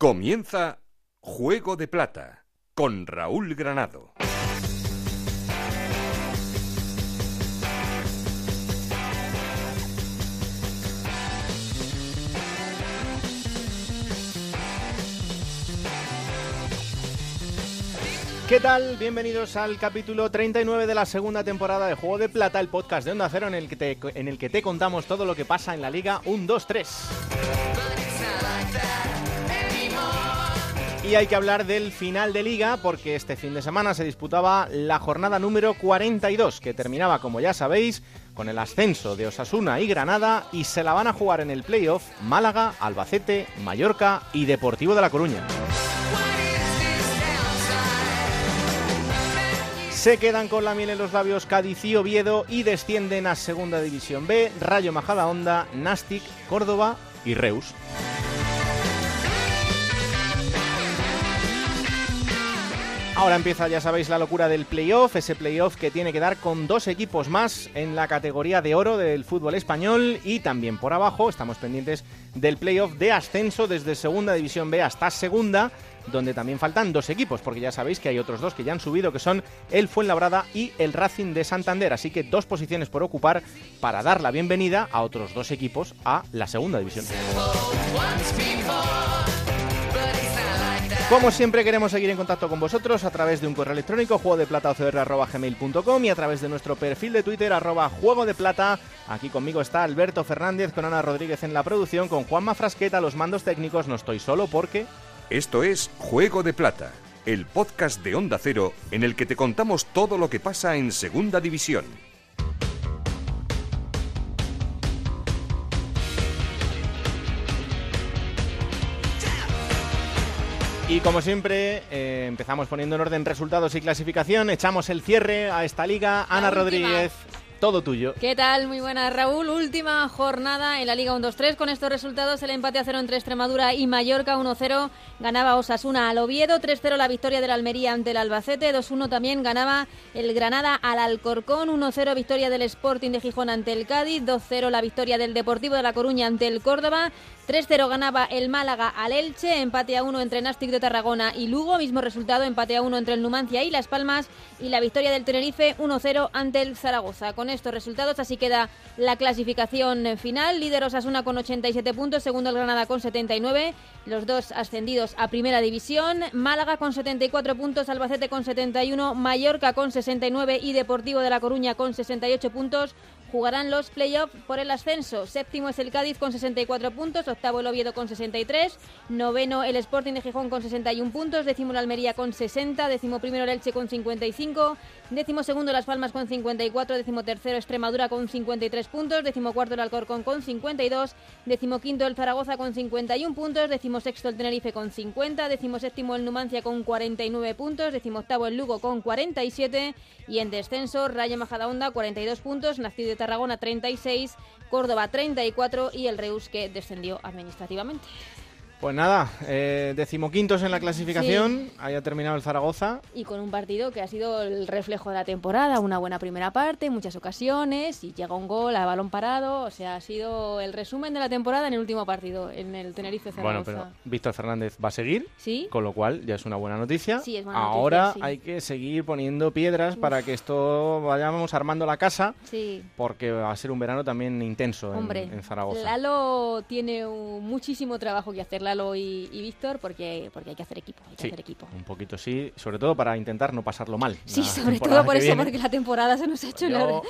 Comienza Juego de Plata con Raúl Granado. ¿Qué tal? Bienvenidos al capítulo 39 de la segunda temporada de Juego de Plata, el podcast de Onda Cero en el que te, en el que te contamos todo lo que pasa en la Liga 1-2-3. Y hay que hablar del final de liga porque este fin de semana se disputaba la jornada número 42 que terminaba, como ya sabéis, con el ascenso de Osasuna y Granada y se la van a jugar en el playoff Málaga, Albacete, Mallorca y Deportivo de La Coruña. Se quedan con la miel en los labios Cádiz y Oviedo y descienden a Segunda División B, Rayo Majadahonda, Nastic, Córdoba y Reus. Ahora empieza, ya sabéis, la locura del playoff, ese playoff que tiene que dar con dos equipos más en la categoría de oro del fútbol español. Y también por abajo estamos pendientes del playoff de ascenso desde Segunda División B hasta Segunda, donde también faltan dos equipos, porque ya sabéis que hay otros dos que ya han subido, que son el Fuenlabrada y el Racing de Santander, así que dos posiciones por ocupar para dar la bienvenida a otros dos equipos a la Segunda División. Como siempre queremos seguir en contacto con vosotros a través de un correo electrónico juego de y a través de nuestro perfil de Twitter arroba de plata. Aquí conmigo está Alberto Fernández con Ana Rodríguez en la producción, con Juanma Frasqueta los mandos técnicos. No estoy solo porque... Esto es Juego de Plata, el podcast de Onda Cero en el que te contamos todo lo que pasa en Segunda División. Y como siempre, eh, empezamos poniendo en orden resultados y clasificación. Echamos el cierre a esta liga. Ana Rodríguez, todo tuyo. ¿Qué tal? Muy buenas, Raúl. Última jornada en la Liga 1-2-3. Con estos resultados, el empate a cero entre Extremadura y Mallorca 1-0. Ganaba Osasuna al Oviedo. 3-0 la victoria del Almería ante el Albacete. 2-1 también ganaba el Granada al Alcorcón. 1-0 victoria del Sporting de Gijón ante el Cádiz. 2-0 la victoria del Deportivo de La Coruña ante el Córdoba. 3-0 ganaba el Málaga al Elche, empate a 1 entre Nastic de Tarragona y Lugo, mismo resultado, empate a 1 entre el Numancia y Las Palmas y la victoria del Tenerife 1-0 ante el Zaragoza. Con estos resultados así queda la clasificación final, líder Osasuna con 87 puntos, segundo el Granada con 79, los dos ascendidos a Primera División, Málaga con 74 puntos, Albacete con 71, Mallorca con 69 y Deportivo de La Coruña con 68 puntos jugarán los playoffs por el ascenso. Séptimo es el Cádiz con 64 puntos, octavo el Oviedo con 63, noveno el Sporting de Gijón con 61 puntos, décimo el Almería con 60, décimo primero el Elche con 55, décimo segundo Las Palmas con 54, décimo tercero Extremadura con 53 puntos, décimo cuarto el Alcorcón con 52, décimo quinto el Zaragoza con 51 puntos, décimo sexto el Tenerife con 50, décimo séptimo el Numancia con 49 puntos, décimo octavo el Lugo con 47 y en descenso Rayo Majadahonda 42 puntos, Nacido de Tarragona 36, Córdoba 34 y el Reus que descendió administrativamente. Pues nada, eh, decimoquintos en la clasificación, sí. ahí ha terminado el Zaragoza. Y con un partido que ha sido el reflejo de la temporada, una buena primera parte, muchas ocasiones, y llega un gol a balón parado, o sea, ha sido el resumen de la temporada en el último partido, en el Tenerife Zaragoza. Bueno, pero Víctor Fernández va a seguir, ¿Sí? con lo cual ya es una buena noticia. Sí, es buena Ahora noticia, sí. hay que seguir poniendo piedras Uf. para que esto vayamos armando la casa, sí. porque va a ser un verano también intenso Hombre, en, en Zaragoza. Lalo tiene un, muchísimo trabajo que hacer Lalo y, y Víctor porque, porque hay que hacer equipo, hay que sí, hacer equipo. Un poquito sí, sobre todo para intentar no pasarlo mal. Sí, sobre todo por eso, viene. porque la temporada se nos ha hecho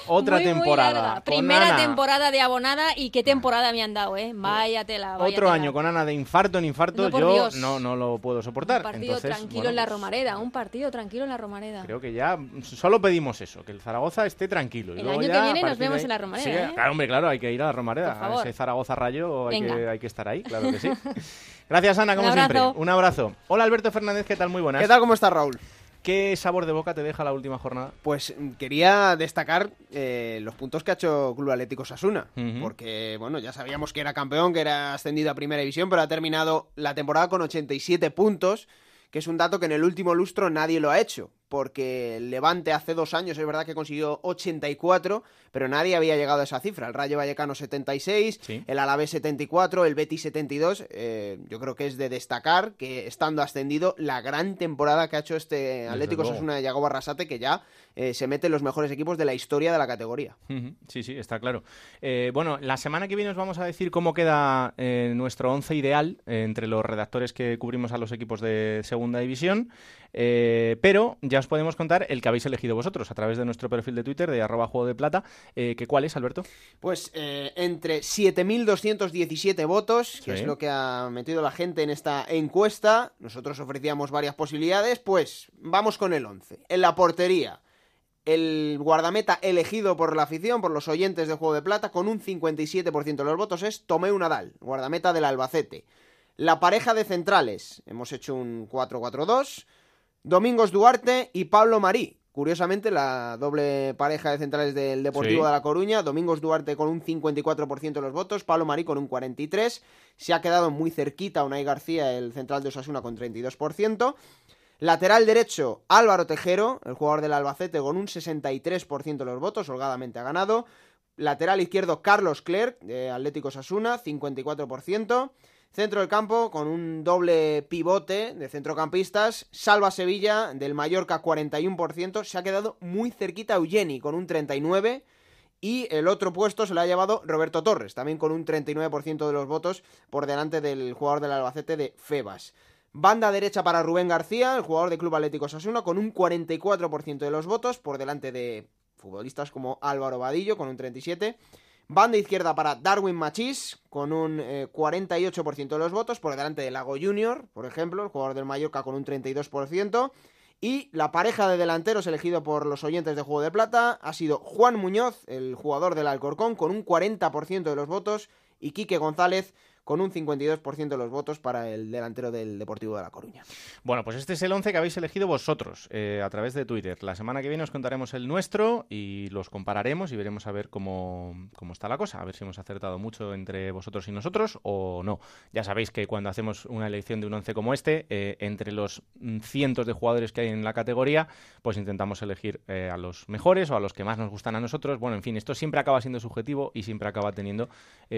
otra muy, temporada. Muy larga. Primera Ana. temporada de abonada y qué temporada me han dado, ¿eh? Vaya tela. Otro año con Ana de infarto en infarto, no, yo no, no lo puedo soportar. Un partido Entonces, tranquilo bueno, en la pues, Romareda, un partido tranquilo en la Romareda. Creo que ya solo pedimos eso, que el Zaragoza esté tranquilo. Y el luego año ya, que viene nos vemos ahí- en la Romareda, Sí, ¿eh? Claro, hombre, claro, hay que ir a la Romareda. A ese Zaragoza Rayo hay que, hay que estar ahí, claro que sí. Gracias, Ana, como Un siempre. abrazo. Un abrazo. Hola, Alberto Fernández, ¿qué tal? Muy buenas. ¿Qué tal? ¿Cómo está Raúl? ¿Qué sabor de boca te deja la última jornada? Pues mm, quería destacar eh, los puntos que ha hecho Club Atlético Sasuna, porque bueno, ya sabíamos que era campeón, que era ascendido a Primera División, pero ha terminado la temporada con 87 puntos, que es un dato que en el último lustro nadie lo ha hecho. porque el Levante hace dos años es verdad que consiguió 84, pero nadie había llegado a esa cifra. El Rayo Vallecano 76, el Alavés 74, el Betis 72. Eh, yo creo que es de destacar que estando ascendido la gran temporada que ha hecho este Atlético Sasuna de Yago Barrasate, que ya eh, se mete en los mejores equipos de la historia de la categoría. Sí, sí, está claro. Eh, bueno, la semana que viene os vamos a decir cómo queda nuestro once ideal entre los redactores que cubrimos a los equipos de segunda división. Eh, pero ya os podemos contar el que habéis elegido vosotros a través de nuestro perfil de Twitter de arroba juego de plata. Eh, que ¿Cuál es, Alberto? Pues eh, entre 7.217 votos, que es lo que ha metido la gente en esta encuesta, nosotros ofrecíamos varias posibilidades, pues vamos con el 11. En la portería, el guardameta elegido por la afición, por los oyentes de Juego de Plata, con un 57% de los votos es Tomeu Nadal, guardameta del Albacete. La pareja de centrales, hemos hecho un 4-4-2. Domingos Duarte y Pablo Marí. Curiosamente, la doble pareja de centrales del Deportivo de La Coruña, Domingos Duarte con un 54% de los votos, Pablo Marí con un 43%, se ha quedado muy cerquita Unai García, el central de Osasuna, con 32%. Lateral derecho, Álvaro Tejero, el jugador del Albacete, con un 63% de los votos, holgadamente ha ganado. Lateral izquierdo, Carlos Clerc, de Atlético Osasuna, 54%. Centro del campo con un doble pivote de centrocampistas. Salva Sevilla del Mallorca 41%. Se ha quedado muy cerquita Eugeni con un 39%. Y el otro puesto se lo ha llevado Roberto Torres, también con un 39% de los votos por delante del jugador del Albacete de Febas. Banda derecha para Rubén García, el jugador de Club Atlético Sasuna, con un 44% de los votos por delante de futbolistas como Álvaro Vadillo con un 37%. Banda izquierda para Darwin Machís, con un 48% eh, de los votos, por delante de Lago Junior, por ejemplo, el jugador del Mallorca con un 32%. Y la pareja de delanteros elegido por los oyentes de Juego de Plata ha sido Juan Muñoz, el jugador del Alcorcón, con un 40% de los votos, y Quique González con un 52% de los votos para el delantero del Deportivo de La Coruña. Bueno, pues este es el 11 que habéis elegido vosotros eh, a través de Twitter. La semana que viene os contaremos el nuestro y los compararemos y veremos a ver cómo, está la cosa, a ver si hemos acertado mucho entre vosotros y nosotros o no. Ya sabéis que cuando hacemos una elección de un 11 como este, eh, entre los cientos de jugadores que hay en la categoría, pues intentamos elegir eh, a los mejores o a los que más nos gustan a nosotros. Bueno, en fin, esto siempre acaba siendo subjetivo y siempre acaba teniendo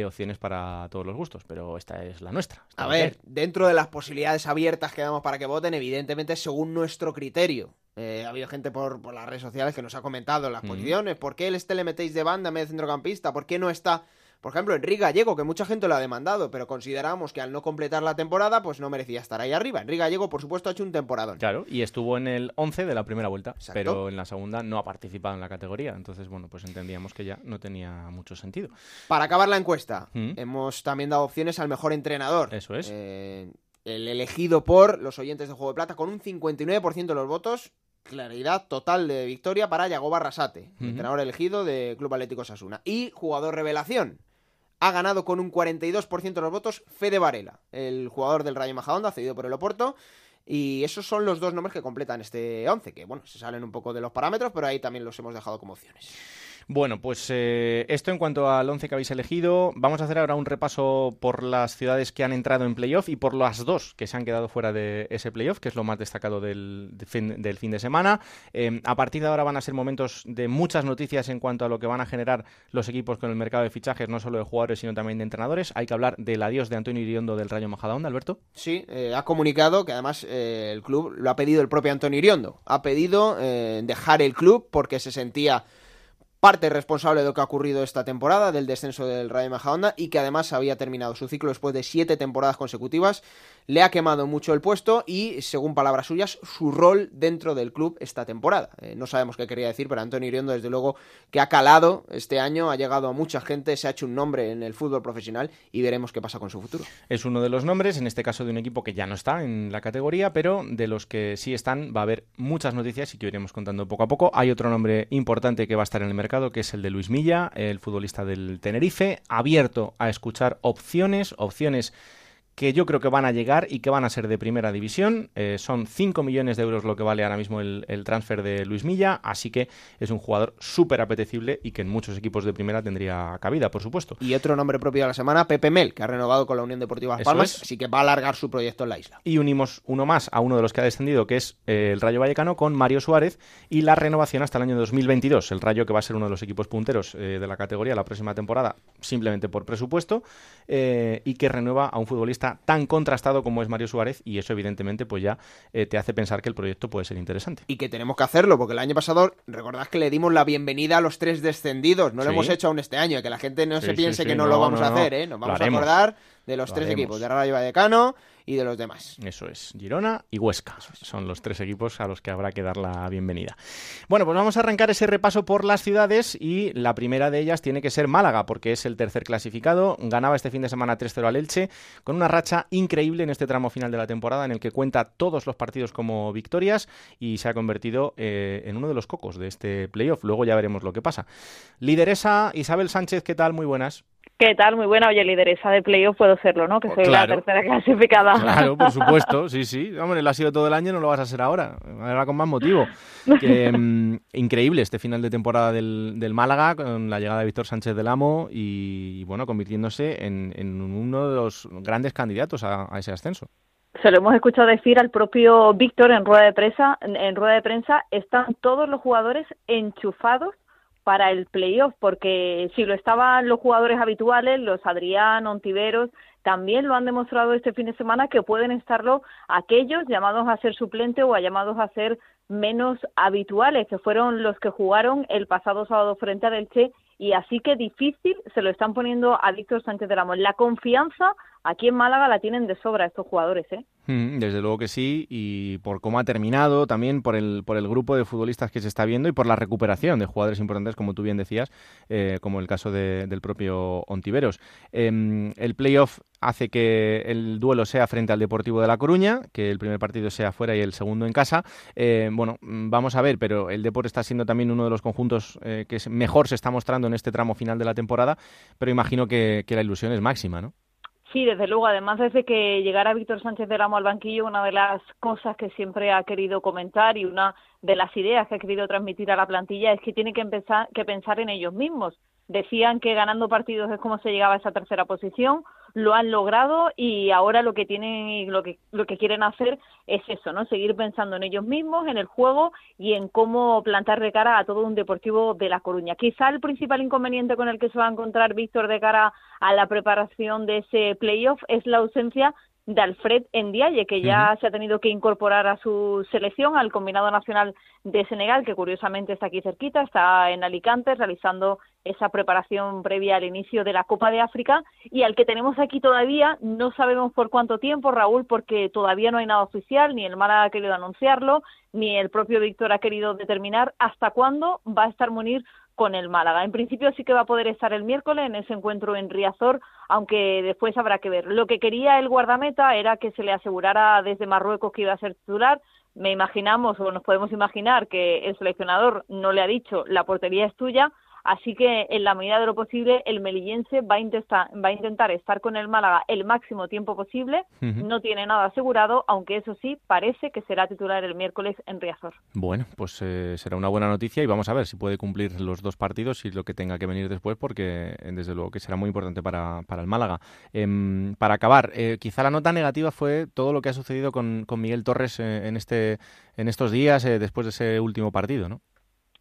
opciones para todos los gustos, pero esta es la nuestra. a ver, dentro de las posibilidades abiertas que damos para que voten, evidentemente según nuestro criterio. Eh, ha habido gente por, las redes sociales que nos ha comentado las posiciones. ¿Por qué el este le metéis de banda en vez de centrocampista? ¿Por qué no está por ejemplo, Enrique Gallego, que mucha gente lo ha demandado, pero consideramos que al no completar la temporada, pues no merecía estar ahí arriba. Enrique Gallego, por supuesto, ha hecho un temporadón. Claro, y estuvo en el 11 de la primera vuelta, pero en la segunda no ha participado en la categoría. Entonces, bueno, pues entendíamos que ya no tenía mucho sentido. Para acabar la encuesta, ¿Mm? hemos también dado opciones al mejor entrenador. Eso es. Eh, el elegido por los oyentes de Juego de Plata con un 59% de los votos claridad total de victoria para Yago Barrasate, entrenador elegido de Club Atlético Sasuna. Y jugador revelación, ha ganado con un 42% de los votos Fede Varela, el jugador del Rayo Majadahonda, cedido por el Oporto. Y esos son los dos nombres que completan este 11, que bueno, se salen un poco de los parámetros, pero ahí también los hemos dejado como opciones. Bueno, pues eh, esto en cuanto al 11 que habéis elegido. Vamos a hacer ahora un repaso por las ciudades que han entrado en playoff y por las dos que se han quedado fuera de ese playoff, que es lo más destacado del, fin, de semana. Em, a partir de ahora van a ser momentos de muchas noticias en cuanto a lo que van a generar los equipos con el mercado de fichajes, no solo de jugadores, sino también de entrenadores. Hay que hablar del adiós de Antonio Iriondo del Rayo Majadahonda, Alberto. Sí, eh, ha comunicado que además eh, el club lo ha pedido el propio Antonio Iriondo. Ha pedido dejar el club porque se sentía parte responsable de lo que ha ocurrido esta temporada, del descenso del Rayo Majadahonda, y que además había terminado su ciclo después de siete temporadas consecutivas le ha quemado mucho el puesto y, según palabras suyas, su rol dentro del club esta temporada. Eh, no sabemos qué quería decir, pero Antonio Iriondo, desde luego, que ha calado este año, ha llegado a mucha gente, se ha hecho un nombre en el fútbol profesional y veremos qué pasa con su futuro. Es uno de los nombres, en este caso de un equipo que ya no está en la categoría, pero de los que sí están va a haber muchas noticias y que iremos contando poco a poco. Hay otro nombre importante que va a estar en el mercado, que es el de Luis Milla, el futbolista del Tenerife, abierto a escuchar opciones, opciones que yo creo que van a llegar y que van a ser de primera división. Eh, son 5 millones de euros lo que vale ahora mismo el, transfer de Luis Milla, así que es un jugador súper apetecible y que en muchos equipos de primera tendría cabida, por supuesto. Y otro nombre propio de la semana, Pepe Mel, que ha renovado con la Unión Deportiva Las Palmas, así que va a alargar su proyecto en la isla. Y unimos uno más a uno de los que ha descendido, que es eh, el Rayo Vallecano, con Mario Suárez y la renovación hasta el año 2022. El Rayo que va a ser uno de los equipos punteros eh, de la categoría la próxima temporada, simplemente por presupuesto, y que renueva a un futbolista tan contrastado como es Mario Suárez y eso evidentemente pues ya eh, te hace pensar que el proyecto puede ser interesante. Y que tenemos que hacerlo, porque el año pasado, recordad que le dimos la bienvenida a los tres descendidos, no lo hemos hecho aún este año, que la gente no se piense que no, lo vamos a hacer, ¿eh? nos vamos a acordar de los tres equipos, de Rayo Vallecano, y de los demás. Eso es, Girona y Huesca. Son los tres equipos a los que habrá que dar la bienvenida. Bueno, pues vamos a arrancar ese repaso por las ciudades y la primera de ellas tiene que ser Málaga, porque es el tercer clasificado. Ganaba este fin de semana 3-0 al Elche, con una racha increíble en este tramo final de la temporada en el que cuenta todos los partidos como victorias y se ha convertido eh, en uno de los cocos de este playoff. Luego ya veremos lo que pasa. Lideresa Isabel Sánchez, ¿qué tal? Muy buenas. ¿Qué tal? Muy buena. Oye, lideresa de playoff puedo serlo, ¿no? Que soy la tercera clasificada. Claro, por supuesto. Sí, sí. Hombre, lo ha sido todo el año, no lo vas a hacer ahora. Ahora con más motivo. Mm, increíble este final de temporada del, del, Málaga con la llegada de Víctor Sánchez del Amo y, bueno, convirtiéndose en, uno de los grandes candidatos a, ese ascenso. Se lo hemos escuchado decir al propio Víctor en rueda de prensa. En rueda de prensa están todos los jugadores enchufados para el playoff, porque si lo estaban los jugadores habituales, los Adrián, Ontiveros, también lo han demostrado este fin de semana que pueden estarlo aquellos llamados a ser suplente o llamados a ser menos habituales, que fueron los que jugaron el pasado sábado frente a Delche y así que difícil se lo están poniendo a Víctor Sánchez de Ramos. La confianza aquí en Málaga la tienen de sobra estos jugadores, ¿eh? Mm, desde luego que sí, y por cómo ha terminado, también por el, por el grupo de futbolistas que se está viendo y por la recuperación de jugadores importantes, como tú bien decías, eh, como el caso del propio Ontiveros. Em, el playoff hace que el duelo sea frente al Deportivo de La Coruña, que el primer partido sea fuera y el segundo en casa. Eh, bueno, mm, vamos a ver, pero el Deport está siendo también uno de los conjuntos eh, que mejor se está mostrando en este tramo final de la temporada, pero imagino que la ilusión es máxima, ¿no? Sí, desde luego. Además, desde que llegara Víctor Sánchez de Ramo al banquillo, una de las cosas que siempre ha querido comentar y una de las ideas que ha querido transmitir a la plantilla es que tiene que, empezar, que pensar en ellos mismos. Decían que ganando partidos es como se llegaba a esa tercera posición lo han logrado y ahora lo que tienen y lo que, lo que quieren hacer es eso, ¿no? Seguir pensando en ellos mismos, en el juego y en cómo plantar de cara a todo un deportivo de La Coruña. Quizá el principal inconveniente con el que se va a encontrar Víctor de cara a la preparación de ese playoff es la ausencia de Alfred Ndiaye, que ya se ha tenido que incorporar a su selección, al combinado nacional de Senegal, que curiosamente está aquí cerquita, está en Alicante realizando esa preparación previa al inicio de la Copa de África y al que tenemos aquí todavía, no sabemos por cuánto tiempo, Raúl, porque todavía no hay nada oficial, ni el MAR ha querido anunciarlo, ni el propio Víctor ha querido determinar hasta cuándo va a estar Munir con el Málaga. En principio sí que va a poder estar el miércoles en ese encuentro en Riazor, aunque después habrá que ver. Lo que quería el guardameta era que se le asegurara desde Marruecos que iba a ser titular. Me imaginamos o nos podemos imaginar que el seleccionador no le ha dicho la portería es tuya, Así que, en la medida de lo posible, el melillense va a, intentar, va a intentar estar con el Málaga el máximo tiempo posible. No tiene nada asegurado, aunque eso sí, parece que será titular el miércoles en Riazor. Bueno, pues eh, será una buena noticia y vamos a ver si puede cumplir los dos partidos y lo que tenga que venir después, porque eh, desde luego que será muy importante para, para el Málaga. Em, para acabar, eh, quizá la nota negativa fue todo lo que ha sucedido con, con Miguel Torres en, este, en estos días después de ese último partido, ¿no?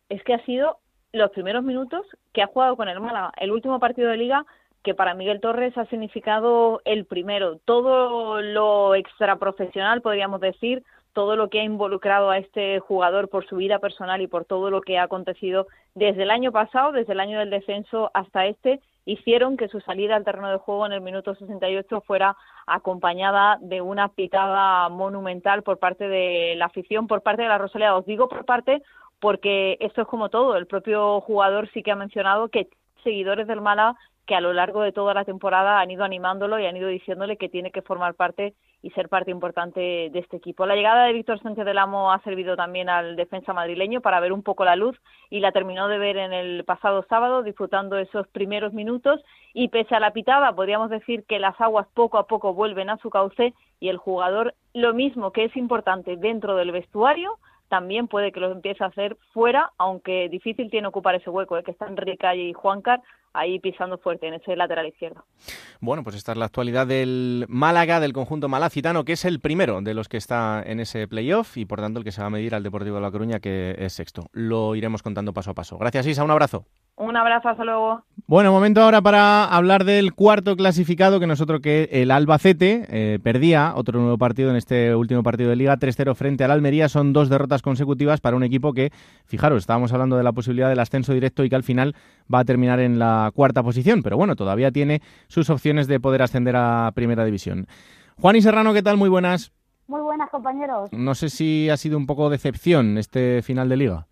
Es que ha sido los primeros minutos que ha jugado con el Málaga. El último partido de liga que para Miguel Torres ha significado el primero. Todo lo extraprofesional, podríamos decir, todo lo que ha involucrado a este jugador por su vida personal y por todo lo que ha acontecido desde el año pasado, desde el año del descenso hasta este, hicieron que su salida al terreno de juego en el minuto 68 fuera acompañada de una pitada monumental por parte de la afición, por parte de la Rosalía. Os digo por parte porque esto es como todo. El propio jugador sí que ha mencionado que seguidores del Málaga que a lo largo de toda la temporada han ido animándolo y han ido diciéndole que tiene que formar parte y ser parte importante de este equipo. La llegada de Víctor Sánchez del Amo ha servido también al defensa madrileño para ver un poco la luz y la terminó de ver en el pasado sábado disfrutando esos primeros minutos y pese a la pitada podríamos decir que las aguas poco a poco vuelven a su cauce y el jugador lo mismo que es importante dentro del vestuario también puede que lo empiece a hacer fuera, aunque difícil tiene ocupar ese hueco, ¿eh? que están Rica y Juancar ahí pisando fuerte en ese lateral izquierdo. Bueno, pues esta es la actualidad del Málaga, del conjunto malacitano, que es el primero de los que está en ese playoff y por tanto el que se va a medir al Deportivo de La Coruña, que es sexto. Lo iremos contando paso a paso. Gracias, Isa, un abrazo. Un abrazo, hasta luego. Bueno, momento ahora para hablar del cuarto clasificado, que nosotros que el Albacete eh, perdía otro nuevo partido en este último partido de Liga, 3-0 frente al Almería. Son dos derrotas consecutivas para un equipo que, fijaros, estábamos hablando de la posibilidad del ascenso directo y que al final va a terminar en la cuarta posición, pero bueno, todavía tiene sus opciones de poder ascender a Primera División. Juan y Serrano, ¿qué tal? Muy buenas. Muy buenas, compañeros. No sé si ha sido un poco decepción este final de Liga.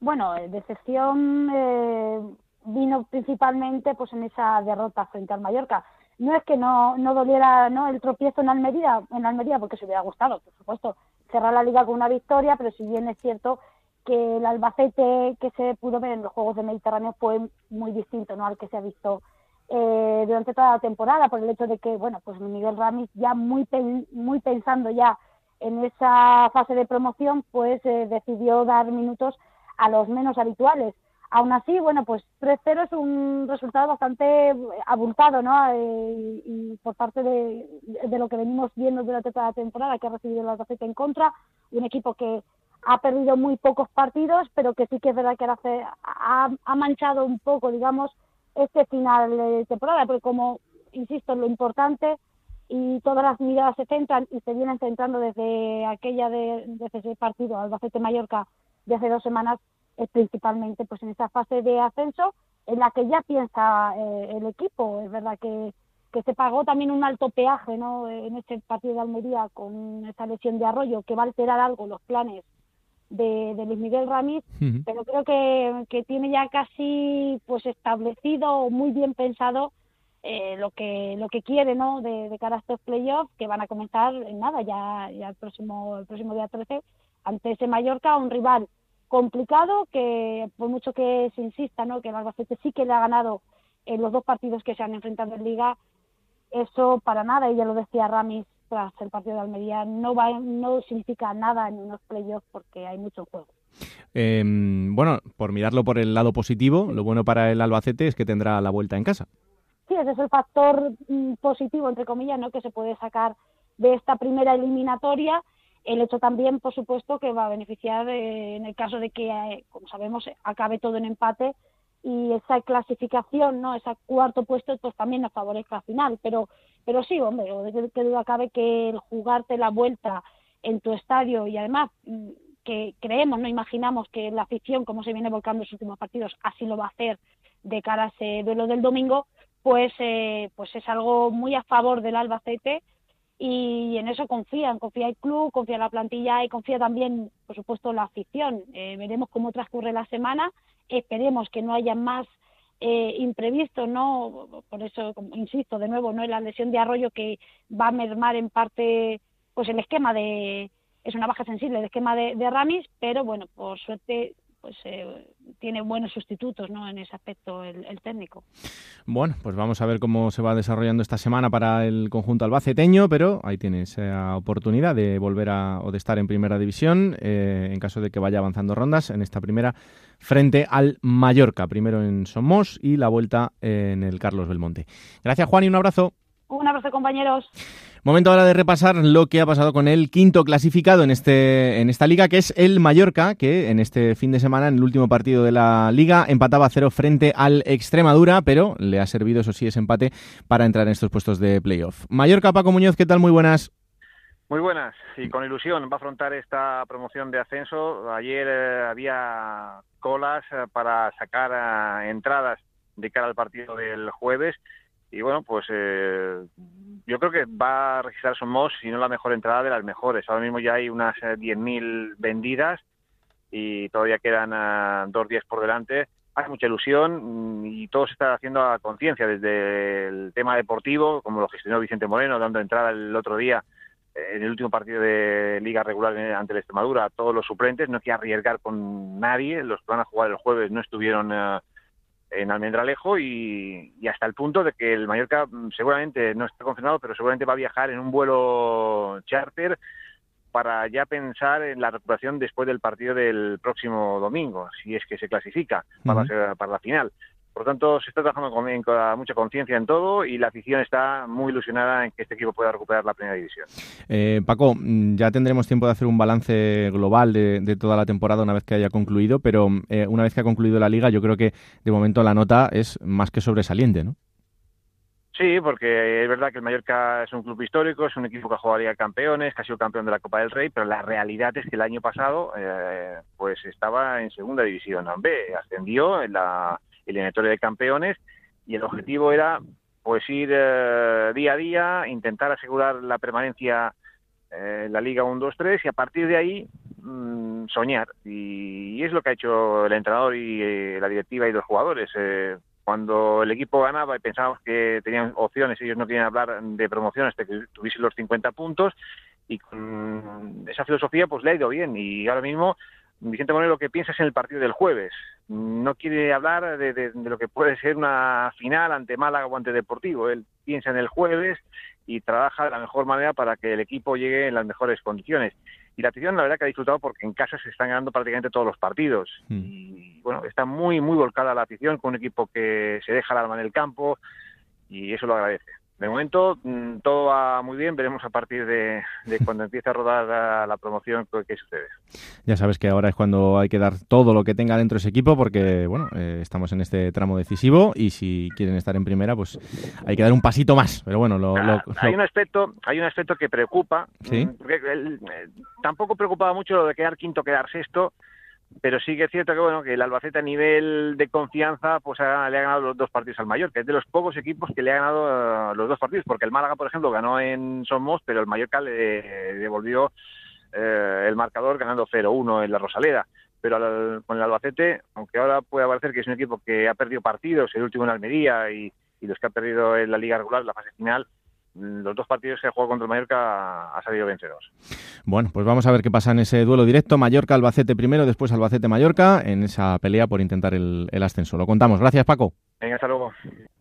Bueno, eh, decepción eh, vino principalmente pues en esa derrota frente al Mallorca. No es que no, no doliera ¿no? el tropiezo en Almería, en Almería, porque se hubiera gustado, por supuesto, cerrar la liga con una victoria, pero si bien es cierto que el Albacete que se pudo ver en los Juegos del Mediterráneo fue muy distinto ¿no? al que se ha visto eh, durante toda la temporada, por el hecho de que, bueno, pues Miguel Ramis ya muy, muy pensando ya en esa fase de promoción, pues decidió dar minutos a los menos habituales. Aún así, bueno, pues 3-0 es un resultado bastante abultado, ¿no? Eh, y, por parte de, lo que venimos viendo durante toda la temporada, que ha recibido la Albacete en contra, un equipo que ha perdido muy pocos partidos, pero que sí que es verdad que ha, ha manchado un poco, digamos, este final de temporada, porque como, insisto, lo importante y todas las miradas se centran y se vienen centrando desde aquella de, desde ese partido Albacete-Mallorca de hace dos semanas es principalmente pues en esa fase de ascenso en la que ya piensa eh, el equipo. Es verdad que, que se pagó también un alto peaje ¿no? en este partido de Almería con esa lesión de Arroyo que va a alterar algo los planes de, de Luis Miguel Ramírez, pero creo que, que, tiene ya casi pues establecido, muy bien pensado eh, lo que lo que quiere ¿no? de, de cara a estos playoffs que van a comenzar en nada ya, ya el próximo el próximo día 13 ante ese Mallorca, un rival complicado que por mucho que se insista ¿no? que el Albacete sí que le ha ganado en los dos partidos que se han enfrentado en Liga, eso para nada, y ya lo decía Ramis tras el partido de Almería, no, va, no significa nada en unos playoffs porque hay mucho juego. Em, bueno, por mirarlo por el lado positivo, lo bueno para el Albacete es que tendrá la vuelta en casa. Sí, ese es el factor mm, positivo, entre comillas, ¿no? que se puede sacar de esta primera eliminatoria el hecho también, por supuesto, que va a beneficiar eh, en el caso de que, eh, como sabemos, acabe todo en empate y esa clasificación, ¿no? Ese cuarto puesto, pues también nos favorezca al final. Pero, pero sí, hombre, que duda cabe que el jugarte la vuelta en tu estadio y además mm, que creemos, no imaginamos que la afición, como se viene volcando en los últimos partidos, así lo va a hacer de cara a ese duelo del domingo, pues, eh, pues es algo muy a favor del Albacete y en eso confían, confía el club, confía la plantilla y confía también, por supuesto, la afición. Eh, veremos cómo transcurre la semana, esperemos que no haya más eh, imprevistos, ¿no? Por eso, insisto, de nuevo, no es la lesión de Arroyo que va a mermar en parte pues el esquema de, es una baja sensible el esquema de, de Ramis, pero bueno, por suerte pues eh, tiene buenos sustitutos ¿no? en ese aspecto el, técnico. Bueno, pues vamos a ver cómo se va desarrollando esta semana para el conjunto albaceteño, pero ahí tiene esa oportunidad de volver a o de estar en primera división eh, en caso de que vaya avanzando rondas en esta primera frente al Mallorca, primero en Somos y la vuelta en el Carlos Belmonte. Gracias Juan y un abrazo. Un abrazo compañeros. Momento ahora de repasar lo que ha pasado con el quinto clasificado en, este, en esta liga, que es el Mallorca, que en este fin de semana, en el último partido de la liga, empataba cero frente al Extremadura, pero le ha servido, eso sí, ese empate para entrar en estos puestos de playoff. Mallorca, Paco Muñoz, ¿qué tal? Muy buenas. Muy buenas y con ilusión va a afrontar esta promoción de ascenso. Ayer eh, había colas eh, para sacar eh, entradas de cara al partido del jueves y bueno, pues eh, yo creo que va a registrar Somos, si no la mejor entrada de las mejores. Ahora mismo ya hay unas 10.000 eh, vendidas y todavía quedan uh, dos días por delante hay mucha ilusión mm, y todo se está haciendo a conciencia, desde el tema deportivo, como lo gestionó Vicente Moreno, dando entrada el otro día eh, en el último partido de liga regular ante la Extremadura a todos los suplentes, no quiere arriesgar con nadie, los que van a jugar el jueves no estuvieron eh, en Almendralejo y, y, hasta el punto de que el Mallorca mm, seguramente no está confirmado, pero seguramente va a viajar en un vuelo charter para ya pensar en la recuperación después del partido del próximo domingo, si es que se clasifica para, la, final. Por lo tanto, se está trabajando con, mucha conciencia en todo y la afición está muy ilusionada en que este equipo pueda recuperar la primera división. Eh, Paco, mm, ya tendremos tiempo de hacer un balance global de, toda la temporada una vez que haya concluido, pero eh, una vez que ha concluido la liga, yo creo que de momento la nota es más que sobresaliente, ¿no? Sí, porque es verdad que el Mallorca es un club histórico, es un equipo que ha jugado Liga de Campeones, que ha sido campeón de la Copa del Rey, pero la realidad es que el año pasado eh, pues estaba en segunda división B, ascendió en la eliminatoria de campeones y el objetivo era pues ir eh, día a día, intentar asegurar la permanencia eh, en la Liga 1-2-3 y a partir de ahí mm, soñar. Y, es lo que ha hecho el entrenador y la directiva y los jugadores cuando el equipo ganaba y pensábamos que tenían opciones, ellos no querían hablar de promoción hasta que tuviesen los 50 puntos y con esa filosofía pues le ha ido bien y ahora mismo Vicente Moreno lo que piensa es en el partido del jueves. No quiere hablar de, lo que puede ser una final ante Málaga o ante Deportivo. Él piensa en el jueves y trabaja de la mejor manera para que el equipo llegue en las mejores condiciones. Y la afición, la verdad, que ha disfrutado porque en casa se están ganando prácticamente todos los partidos. Hmm. Y bueno, está muy, muy volcada la afición con un equipo que se deja el arma en el campo y eso lo agradece. De momento mm, todo va muy bien, veremos a partir de, cuando empiece a rodar la, promoción qué sucede. Ya sabes que ahora es cuando hay que dar todo lo que tenga dentro ese equipo porque bueno, eh, estamos en este tramo decisivo y si quieren estar en primera pues hay que dar un pasito más. Pero bueno, lo, ah, hay un aspecto, hay un aspecto que preocupa, ¿Sí? Mm, porque eh, tampoco preocupaba mucho lo de quedar quinto, quedar sexto pero sí que es cierto que bueno que el Albacete a nivel de confianza pues le ha ganado los dos partidos al Mallorca. Es de los pocos equipos que le ha ganado eh, los dos partidos porque el Málaga por ejemplo ganó en Somos pero el Mallorca le devolvió eh, el marcador ganando 0-1 en la Rosaleda. Pero con el Albacete aunque ahora puede parecer que es un equipo que ha perdido partidos el último en Almería y, y los que ha perdido en la Liga regular la fase final los dos partidos que ha jugado contra el Mallorca ha salido vencedores. Bueno, pues vamos a ver qué pasa en ese duelo directo. Mallorca-Albacete primero, después Albacete-Mallorca, en esa pelea por intentar el, el ascenso. Lo contamos. Gracias, Paco. Venga, hasta luego.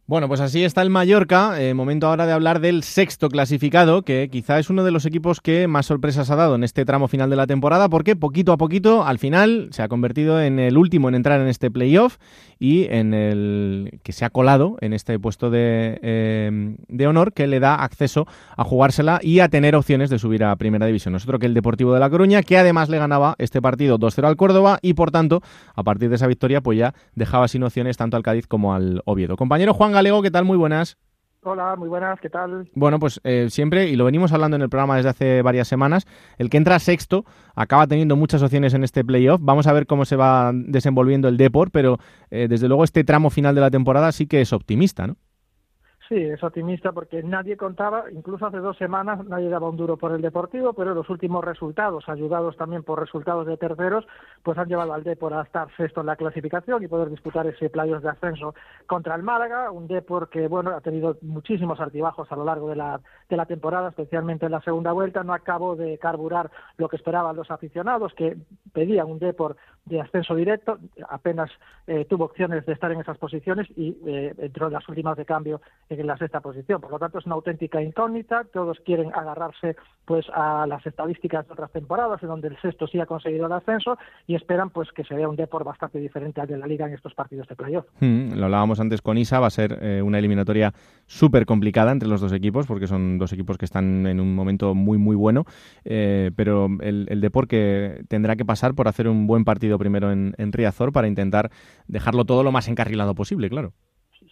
Bueno, pues así está el Mallorca. Eh, momento ahora de hablar del sexto clasificado, que quizá es uno de los equipos que más sorpresas ha dado en este tramo final de la temporada, porque poquito a poquito, al final, se ha convertido en el último en entrar en este playoff y en el que se ha colado en este puesto de, eh, de honor que le da acceso a jugársela y a tener opciones de subir a Primera División. Nosotros que el Deportivo de La Coruña, que además le ganaba este partido 2-0 al Córdoba y por tanto, a partir de esa victoria, pues ya dejaba sin opciones tanto al Cádiz como al Oviedo. Compañero Juan Galego, ¿qué tal? Muy buenas. Hola, muy buenas, ¿qué tal? Bueno, pues eh, siempre, y lo venimos hablando en el programa desde hace varias semanas, el que entra sexto acaba teniendo muchas opciones en este playoff. Vamos a ver cómo se va desenvolviendo el Deport, pero eh, desde luego este tramo final de la temporada sí que es optimista, ¿no? Sí, es optimista porque nadie contaba, incluso hace dos semanas nadie daba un duro por el Deportivo, pero los últimos resultados, ayudados también por resultados de terceros, pues han llevado al Depor a estar sexto en la clasificación y poder disputar ese playoff de ascenso contra el Málaga, un Depor que bueno ha tenido muchísimos altibajos a lo largo de la, de la temporada, especialmente en la segunda vuelta, no acabó de carburar lo que esperaban los aficionados, que pedían un Depor de ascenso directo, apenas eh, tuvo opciones de estar en esas posiciones y eh, entró en las últimas de cambio en la sexta posición. Por lo tanto, es una auténtica incógnita. Todos quieren agarrarse pues a las estadísticas de otras temporadas, en donde el sexto sí ha conseguido el ascenso y esperan pues que se vea un deporte bastante diferente al de la liga en estos partidos de playoff. Hmm, lo hablábamos antes con Isa, va a ser eh, una eliminatoria súper complicada entre los dos equipos, porque son dos equipos que están en un momento muy, muy bueno, pero el, el deporte tendrá que pasar por hacer un buen partido primero en Riazor para intentar dejarlo todo lo más encarrilado posible, claro.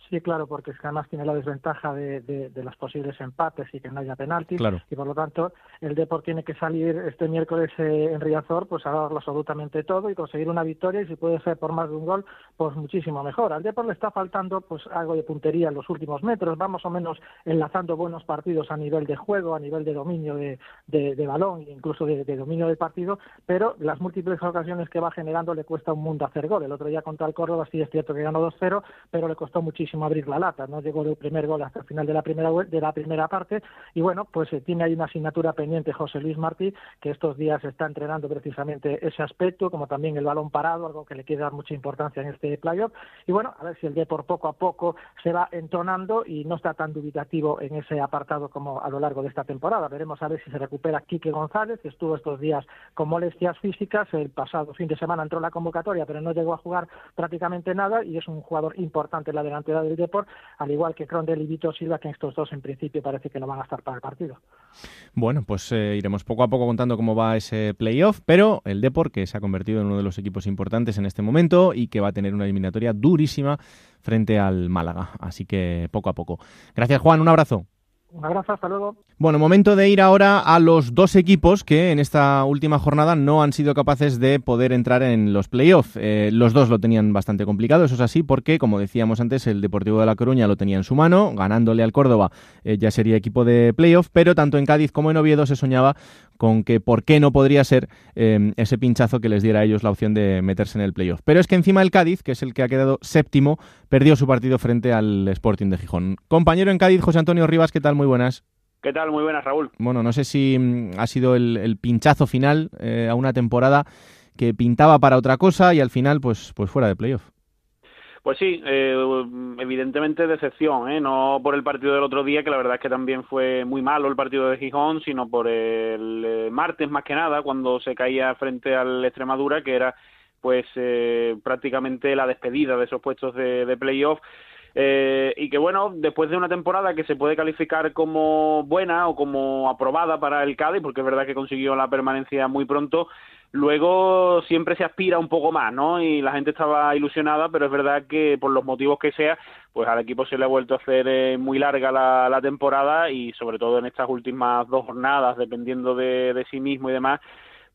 Sí, claro, porque es que además tiene la desventaja de, de, los posibles empates y que no haya penaltis. Y por lo tanto, el Deport tiene que salir este miércoles eh, en Riazor pues a darlo absolutamente todo y conseguir una victoria. Y si puede ser por más de un gol, pues muchísimo mejor. Al Deport le está faltando pues algo de puntería en los últimos metros. Va más o menos enlazando buenos partidos a nivel de juego, a nivel de dominio de, de balón incluso de, dominio del partido. Pero las múltiples ocasiones que va generando le cuesta un mundo hacer gol. El otro día contra el Córdoba sí es cierto que ganó 2-0, pero le costó muchísimo abrir la lata, no llegó el primer gol hasta el final de la primera de la primera parte. Y bueno, pues eh, tiene ahí una asignatura pendiente José Luis Martí que estos días está entrenando precisamente ese aspecto, como también el balón parado, algo que le quiere dar mucha importancia en este playoff. Y bueno, a ver si el Depor poco a poco se va entonando y no está tan dubitativo en ese apartado como a lo largo de esta temporada. Veremos a ver si se recupera Quique González, que estuvo estos días con molestias físicas, el pasado fin de semana entró en la convocatoria, pero no llegó a jugar prácticamente nada y es un jugador importante en la delantera del Deport, al igual que Crondel y Vito Silva, que estos dos en principio parece que no van a estar para el partido. Bueno, pues eh, iremos poco a poco contando cómo va ese playoff, pero el Deport, que se ha convertido en uno de los equipos importantes en este momento y que va a tener una eliminatoria durísima frente al Málaga. Así que poco a poco. Gracias, Juan. Un abrazo. Un abrazo, hasta luego. Bueno, momento de ir ahora a los dos equipos que en esta última jornada no han sido capaces de poder entrar en los playoffs. Eh, los dos lo tenían bastante complicado, eso es así, porque, como decíamos antes, el Deportivo de La Coruña lo tenía en su mano, ganándole al Córdoba eh, ya sería equipo de playoff, pero tanto en Cádiz como en Oviedo se soñaba con que por qué no podría ser eh, ese pinchazo que les diera a ellos la opción de meterse en el playoff. Pero es que encima el Cádiz, que es el que ha quedado séptimo, perdió su partido frente al Sporting de Gijón. Compañero en Cádiz, José Antonio Rivas, ¿qué tal? Muy buenas. ¿Qué tal? Muy buenas, Raúl. Bueno, no sé si mm, ha sido el, pinchazo final eh, a una temporada que pintaba para otra cosa y al final, pues, pues fuera de playoff. Pues sí, eh, evidentemente decepción, ¿eh? no por el partido del otro día, que la verdad es que también fue muy malo el partido de Gijón, sino por el eh, martes más que nada, cuando se caía frente al Extremadura, que era pues prácticamente la despedida de esos puestos de, de playoff eh, y que bueno, después de una temporada que se puede calificar como buena o como aprobada para el Cádiz, porque es verdad que consiguió la permanencia muy pronto, luego siempre se aspira un poco más, ¿no? Y la gente estaba ilusionada, pero es verdad que por los motivos que sea, pues al equipo se le ha vuelto a hacer eh, muy larga la, temporada y sobre todo en estas últimas dos jornadas, dependiendo de sí mismo y demás,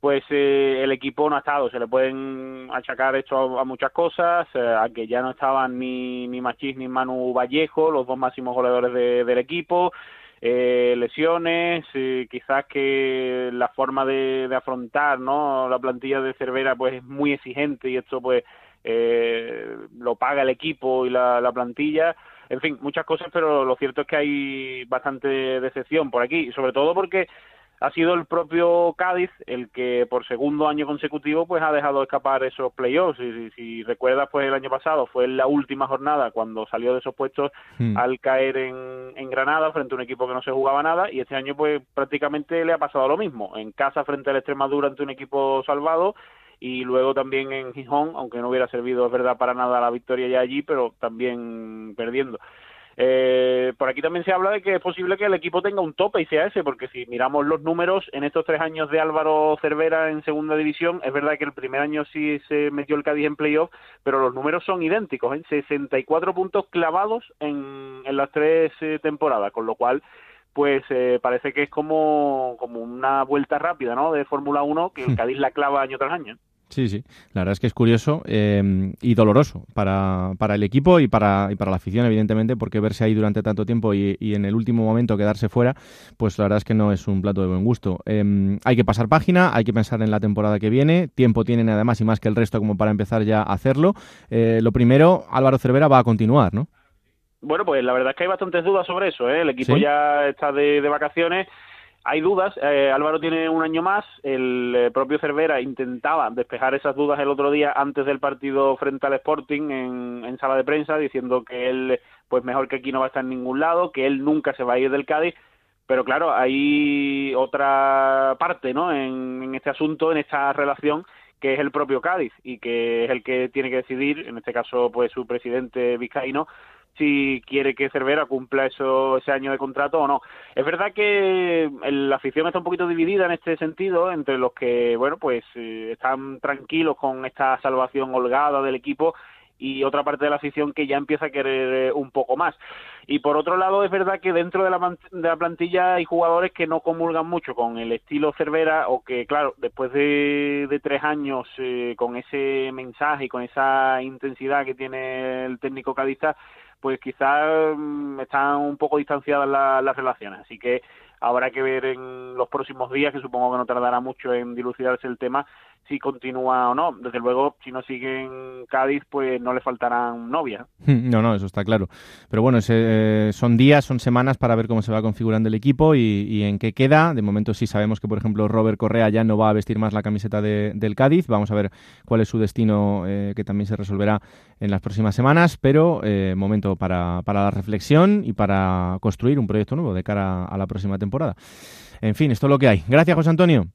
pues eh, el equipo no ha estado. Se le pueden achacar esto a, muchas cosas, eh, a que ya no estaban ni, ni Machís ni Manu Vallejo, los dos máximos goleadores del equipo, eh, lesiones, quizás que la forma de, afrontar ¿no? la plantilla de Cervera pues es muy exigente y esto pues lo paga el equipo y la plantilla en fin, muchas cosas, pero lo cierto es que hay bastante decepción por aquí, sobre todo porque ha sido el propio Cádiz el que por segundo año consecutivo pues ha dejado escapar esos playoffs. Y si, recuerdas pues el año pasado fue la última jornada cuando salió de esos puestos hmm. al caer en, en, Granada frente a un equipo que no se jugaba nada. Y este año pues prácticamente le ha pasado lo mismo. En casa frente al Extremadura ante un equipo salvado y luego también en Gijón aunque no hubiera servido es verdad para nada la victoria ya allí pero también perdiendo eh, por aquí también se habla de que es posible que el equipo tenga un tope y sea ese, porque si miramos los números en estos tres años de Álvaro Cervera en segunda división, es verdad que el primer año sí se metió el Cádiz en playoff, pero los números son idénticos, ¿eh? 64 puntos clavados en, en las tres eh, temporadas, con lo cual pues eh, parece que es como, como una vuelta rápida ¿no? de Fórmula 1 que el hmm. Cádiz la clava año tras año. Sí, sí. La verdad es que es curioso eh, y doloroso para, para, el equipo y para, y para la afición, evidentemente, porque verse ahí durante tanto tiempo y, en el último momento quedarse fuera, pues la verdad es que no es un plato de buen gusto. Eh, hay que pasar página, hay que pensar en la temporada que viene. Tiempo tienen además y más que el resto como para empezar ya a hacerlo. Eh, lo primero, Álvaro Cervera va a continuar, ¿no? Bueno, pues la verdad es que hay bastantes dudas sobre eso. El equipo ya está de, de vacaciones hay dudas. Eh, Álvaro tiene un año más. El eh, propio Cervera intentaba despejar esas dudas el otro día antes del partido frente al Sporting en, sala de prensa, diciendo que él, pues mejor que aquí no va a estar en ningún lado, que él nunca se va a ir del Cádiz. Pero claro, hay otra parte, ¿no? En, en este asunto, en esta relación, que es el propio Cádiz y que es el que tiene que decidir, en este caso, pues su presidente vizcaíno, si quiere que Cervera cumpla eso, ese año de contrato o no. Es verdad que la afición está un poquito dividida en este sentido, entre los que, bueno, pues eh, están tranquilos con esta salvación holgada del equipo y otra parte de la afición que ya empieza a querer eh, un poco más. Y por otro lado, es verdad que dentro de la, de la plantilla hay jugadores que no comulgan mucho con el estilo Cervera o que, claro, después de, de tres años eh, con ese mensaje y con esa intensidad que tiene el técnico cadista, pues quizás mm, están un poco distanciadas las relaciones. Así que habrá que ver en los próximos días, que supongo que no tardará mucho en dilucidarse el tema, si continúa o no. Desde luego, si no sigue en Cádiz, pues no le faltarán novias. No, no, eso está claro. Pero bueno, eh, son días, son semanas para ver cómo se va configurando el equipo y, en qué queda. De momento sí sabemos que, por ejemplo, Robert Correa ya no va a vestir más la camiseta del Cádiz. Vamos a ver cuál es su destino, eh, que también se resolverá en las próximas semanas. Pero eh, momento para, para la reflexión y para construir un proyecto nuevo de cara a la próxima temporada. En fin, esto es lo que hay. Gracias, José Antonio.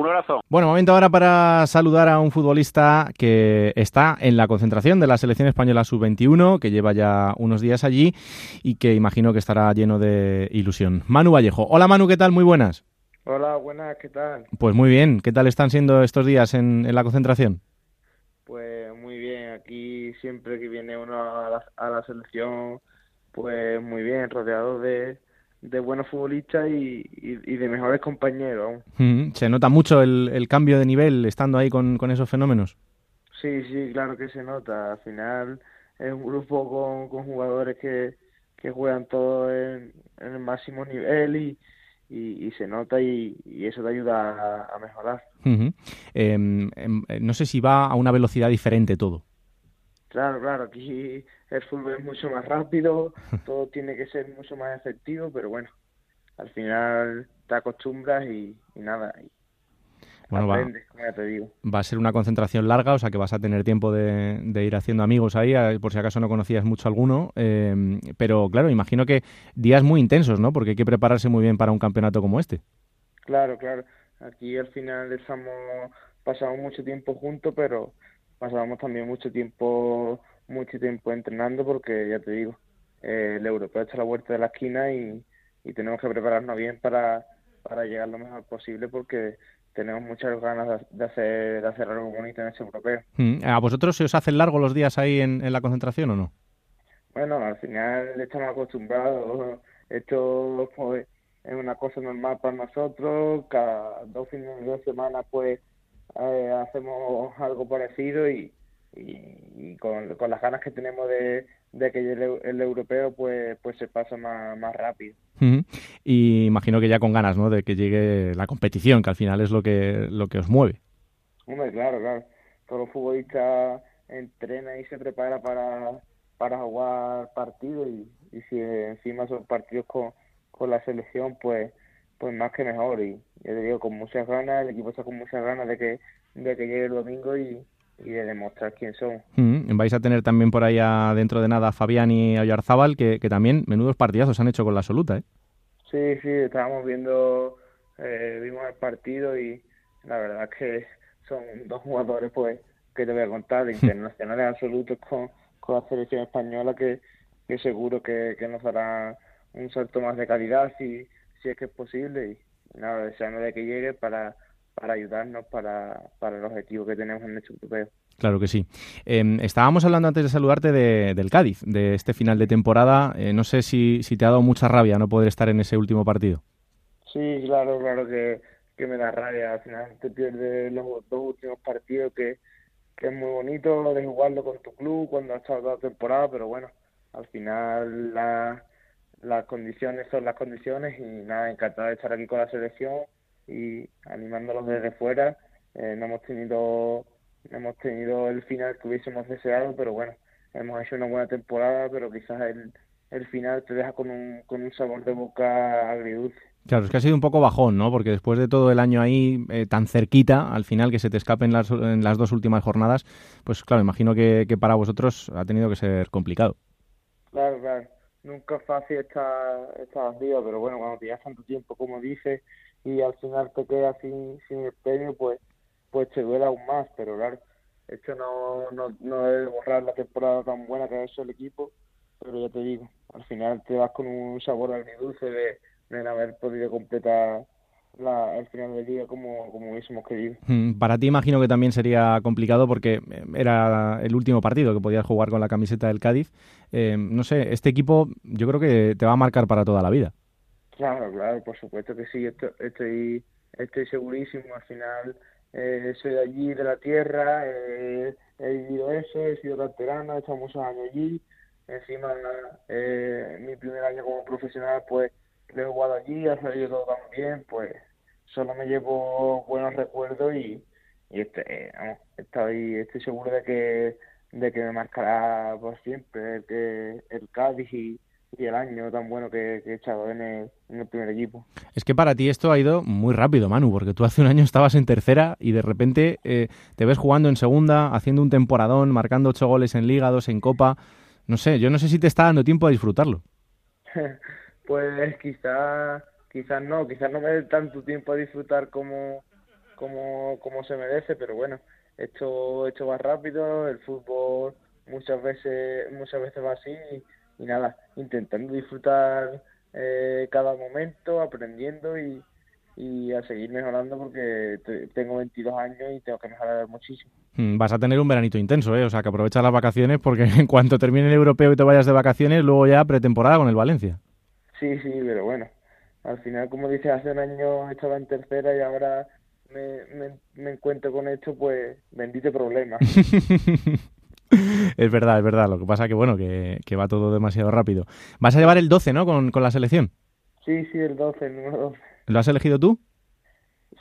Un abrazo. Bueno, momento ahora para saludar a un futbolista que está en la concentración de la selección española sub-21, que lleva ya unos días allí y que imagino que estará lleno de ilusión. Manu Vallejo. Hola Manu, ¿qué tal? Muy buenas. Hola, buenas, ¿qué tal? Pues muy bien. ¿Qué tal están siendo estos días en, la concentración? Pues muy bien. Aquí siempre que viene uno a la selección, pues muy bien, rodeado de de buenos futbolistas y, y, de mejores compañeros. ¿Se nota mucho el, cambio de nivel estando ahí con, esos fenómenos? Sí, sí, claro que se nota. Al final es un grupo con, con jugadores que, que juegan todos en, el máximo nivel y, y, se nota y, eso te ayuda a, mejorar. Em, em, no sé si va a una velocidad diferente todo. Claro, claro, aquí el fútbol es mucho más rápido, todo tiene que ser mucho más efectivo, pero bueno, al final te acostumbras y, nada, y bueno, aprendes, va, ya te digo. Va a ser una concentración larga, o sea que vas a tener tiempo de, ir haciendo amigos ahí, por si acaso no conocías mucho alguno, em, pero claro, imagino que días muy intensos, ¿no? Porque hay que prepararse muy bien para un campeonato como este. Claro, claro, aquí al final estamos pasamos mucho tiempo juntos, pero pasábamos también mucho tiempo mucho tiempo entrenando porque ya te digo eh, el europeo está a la vuelta de la esquina y, tenemos que prepararnos bien para, para llegar lo mejor posible porque tenemos muchas ganas de hacer, de hacer algo bonito en ese europeo. Mm, ¿A vosotros se os hacen largos los días ahí en, en la concentración o no? Bueno, al final estamos acostumbrados. Esto pues, es una cosa normal para nosotros. Cada dos fines de semana pues eh, hacemos algo parecido y, y, con, las ganas que tenemos de, que llegue el, europeo pues pues se pasa más, más rápido. Y imagino que ya con ganas, ¿no? De que llegue la competición, que al final es lo que lo que os mueve. Hombre, claro, claro. Todo futbolista entrena y se prepara para, para jugar partidos y, y si encima son partidos con, con la selección, pues pues más que mejor y yo te digo con muchas ganas el equipo está con muchas ganas de que de que llegue el domingo y, de demostrar quién son. Mm, vais a tener también por ahí dentro de nada a Fabián y a Oyarzábal que, que también menudos partidazos han hecho con la absoluta, ¿eh? Sí, sí, estábamos viendo, eh, vimos el partido y la verdad es que son dos jugadores, pues, que te voy a contar, internacionales absolutos con, con la selección española que, que seguro que, que nos dará un salto más de calidad si si es que es posible y nada, deseando de que llegue para, para ayudarnos para, para el objetivo que tenemos en este europeo. Claro que sí. Em, estábamos hablando antes de saludarte de, del Cádiz, de este final de temporada. Eh, no sé si, si te ha dado mucha rabia no poder estar en ese último partido. Sí, claro, claro que, que me da rabia. Al final te pierdes los dos últimos partidos que, que es muy bonito de jugarlo con tu club cuando has estado toda la temporada, pero bueno, al final la, las condiciones son las condiciones y nada, encantado de estar aquí con la selección y animándolos desde fuera. Eh, no hemos tenido no hemos tenido el final que hubiésemos deseado, pero bueno, hemos hecho una buena temporada, pero quizás el, el final te deja con un, con un sabor de boca agridulce. Claro, es que ha sido un poco bajón, ¿no? Porque después de todo el año ahí eh, tan cerquita, al final que se te escapen las, en las dos últimas jornadas, pues claro, imagino que, que para vosotros ha tenido que ser complicado. Claro, claro nunca es fácil estar, estar arriba, pero bueno, cuando te llevas tanto tiempo, como dices, y al final te quedas sin, sin el premio, pues, pues te duele aún más, pero claro, esto no, no, no debe borrar la temporada tan buena que ha hecho el equipo, pero ya te digo, al final te vas con un sabor agridulce de, de no haber podido completar la, el final del día como, como hubiésemos querido. Mm, para ti imagino que también sería complicado porque eh, era el último partido que podías jugar con la camiseta del Cádiz. Eh, no sé, este equipo yo creo que te va a marcar para toda la vida. Claro, claro, por supuesto que sí, estoy, estoy segurísimo. Al final eh, soy de allí, de la tierra, he vivido eso, he sido canterano, he estado muchos años allí. Encima, mi primer año como profesional, pues lo he jugado allí, ha salido todo tan bien, pues solo me llevo buenos recuerdos y, y este, eh, estoy, estoy seguro de que, de que me marcará por siempre el, que, el Cádiz y, el año tan bueno que, he echado en el, en el, primer equipo. Es que para ti esto ha ido muy rápido, Manu, porque tú hace un año estabas en tercera y de repente eh, te ves jugando en segunda, haciendo un temporadón, marcando ocho goles en Liga, dos en Copa. No sé, yo no sé si te está dando tiempo a disfrutarlo. pues quizás quizás no, quizás no me dé tanto tiempo a disfrutar como, como, como se merece, pero bueno, esto, esto va rápido, el fútbol muchas veces, muchas veces va así y, nada, intentando disfrutar eh, cada momento, aprendiendo y, y a seguir mejorando porque tengo 22 años y tengo que mejorar muchísimo. Mm, vas a tener un veranito intenso, ¿eh? O sea, que aprovechas las vacaciones porque en cuanto termine el europeo y te vayas de vacaciones, luego ya pretemporada con el Valencia. Sí, sí, pero bueno, al final, como dices, hace un año estaba en tercera y ahora me, me, encuentro con esto, pues bendito problema. es verdad, es verdad. Lo que pasa que, bueno, que, que, va todo demasiado rápido. Vas a llevar el 12, ¿no? Con, con la selección. Sí, sí, el 12, el número 12. ¿Lo has elegido tú?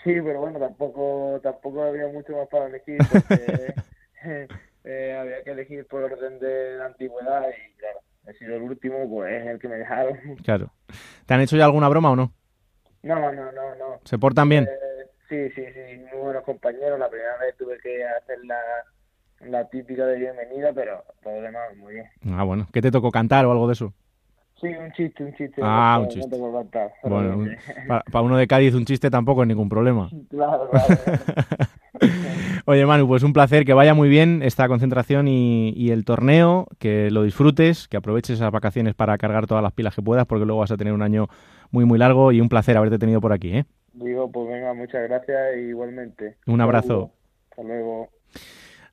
Sí, pero bueno, tampoco tampoco había mucho más para elegir porque eh, había que elegir por orden de antigüedad y claro, he sido el último, pues es el que me dejaron. Claro. ¿Te han hecho ya alguna broma o no? No, no, no, no. ¿Se portan bien? Eh, sí, sí, sí, muy buenos compañeros. La primera vez tuve que hacer la, la típica de bienvenida, pero todo lo demás muy bien. Ah, bueno. ¿Qué te tocó cantar o algo de eso? Sí, un chiste, un chiste. Ah, un chiste. bueno, para, uno de Cádiz un chiste tampoco es ningún problema. Claro, claro. Oye, Manu, pues un placer, que vaya muy bien esta concentración y, el torneo, que lo disfrutes, que aproveches esas vacaciones para cargar todas las pilas que puedas, porque luego vas a tener un año muy, muy largo y un placer haberte tenido por aquí, ¿eh? Digo, pues venga, muchas gracias igualmente. Un abrazo. Hasta luego.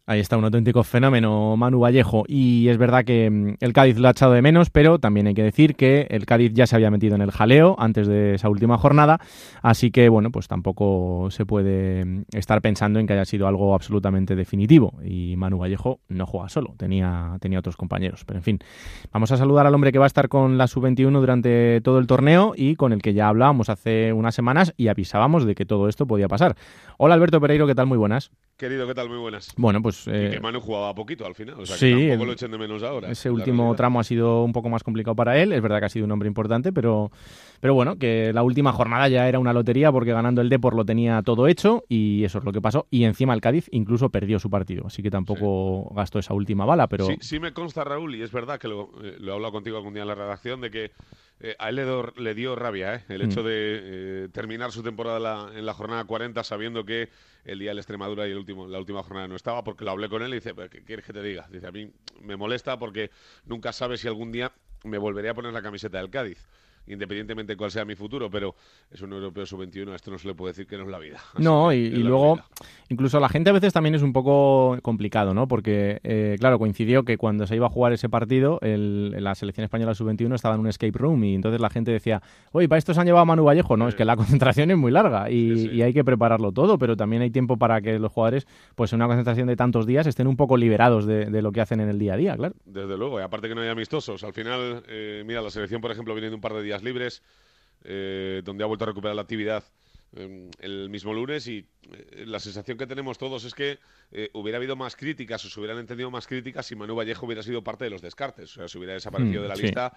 Ahí está un auténtico fenómeno, Manu Vallejo. Y es verdad que mm, el Cádiz lo ha echado de menos, pero también hay que decir que el Cádiz ya se había metido en el jaleo antes de esa última jornada. Así que, bueno, pues tampoco se puede mm, estar pensando en que haya sido algo absolutamente definitivo. Y Manu Vallejo no juega solo, tenía, tenía otros compañeros. Pero en fin, vamos a saludar al hombre que va a estar con la sub-21 durante todo el torneo y con el que ya hablábamos hace unas semanas y avisábamos de que todo esto podía pasar. Hola Alberto Pereiro, ¿qué tal? Muy buenas. Querido, ¿qué tal? Muy buenas. Bueno, pues... Eh, y que Manu jugaba poquito al final, o sea, sí, que tampoco lo echen de menos ahora. Ese último tramo ha sido un poco más complicado para él, es verdad que ha sido un hombre importante, pero, pero bueno, que la última jornada ya era una lotería porque ganando el Depor lo tenía todo hecho y eso es lo que pasó. Y encima el Cádiz incluso perdió su partido, así que tampoco gastó esa última bala, pero... Sí, sí me consta, Raúl, y es verdad que lo, eh, lo he hablado contigo algún día en la redacción, de que eh, a él le, dio rabia ¿eh? el hecho mm. de eh, terminar su temporada en la jornada 40 sabiendo que el día de la Extremadura y el la última jornada no estaba, porque lo hablé con él y dice, ¿qué quieres que te diga? Dice, a mí me molesta porque nunca sabes si algún día me volveré a poner la camiseta del Cádiz independientemente de cuál sea mi futuro, pero es un europeo sub-21, esto no se le puede decir que no es la vida. no, y, luego, incluso la gente a veces también es un poco complicado, ¿no? Porque, eh, claro, coincidió que cuando se iba a jugar ese partido, la selección española sub-21 estaba en un escape room y entonces la gente decía, oye, ¿para esto se han llevado a Manu Vallejo? No, es que la concentración es muy larga y, hay que prepararlo todo, pero también hay tiempo para que los jugadores, pues en una concentración de tantos días, estén un poco liberados de, lo que hacen en el día a día, claro. Desde luego, y aparte que no hay amistosos. Al final, eh, mira, la selección, por ejemplo, viene de un par de días libres, eh, donde ha vuelto a recuperar la actividad em, el mismo lunes y eh, la sensación que tenemos todos es que eh, hubiera habido más críticas o se hubieran entendido más críticas si Manu Vallejo hubiera sido parte de los descartes, o sea, si hubiera desaparecido mm, de la lista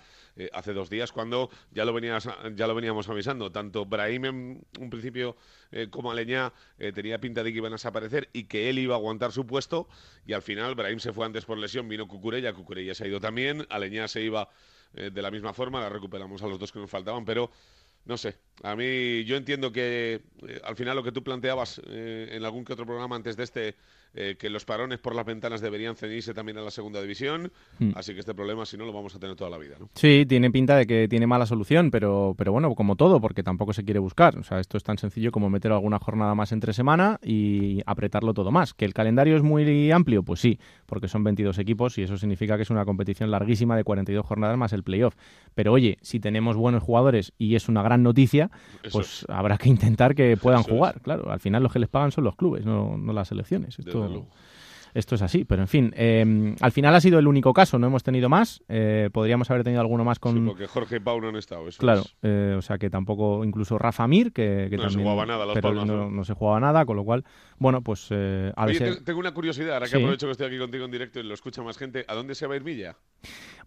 hace dos días cuando ya lo, venías, ya lo veníamos avisando. Tanto Brahim en un principio como Aleñá tenía pinta de que iban a desaparecer y que él iba a aguantar su puesto y al final Brahim se fue antes por lesión, vino Cucurella, Cucurella se ha ido también, Aleñá se iba eh, de la misma forma, la recuperamos a los dos que nos faltaban, pero no sé. A mí, yo entiendo que eh, al final lo que tú planteabas eh, en algún que otro programa antes de este, eh, que los parones por las ventanas deberían ceñirse también a la segunda división. Hmm. Así que este problema, si no, lo vamos a tener toda la vida. ¿no? Sí, tiene pinta de que tiene mala solución, pero, pero bueno, como todo, porque tampoco se quiere buscar. O sea, esto es tan sencillo como meter alguna jornada más entre semana y apretarlo todo más. ¿Que el calendario es muy amplio? Pues sí, porque son 22 equipos y eso significa que es una competición larguísima de 42 jornadas más el playoff. Pero oye, si tenemos buenos jugadores y es una gran noticia, Eso pues habrá que intentar que puedan Eso es. jugar. Claro, al final los que les pagan son los clubes, no, no las selecciones. Esto, es así, pero en fin, eh, al final ha sido el único caso, no hemos tenido más. eh, podríamos haber tenido alguno más con. Sí, porque Jorge y Pau no han estado. Eso Claro, es. eh, o sea que tampoco, incluso Rafa Mir, que, que No se jugaba nada, Las pero Palmas, no, ¿no? no se jugaba nada, con lo cual, bueno, pues eh, a Oye, te- tengo una curiosidad, ahora que Sí. aprovecho que estoy aquí contigo en directo y lo escucha más gente. ¿A dónde se va a ir Villa?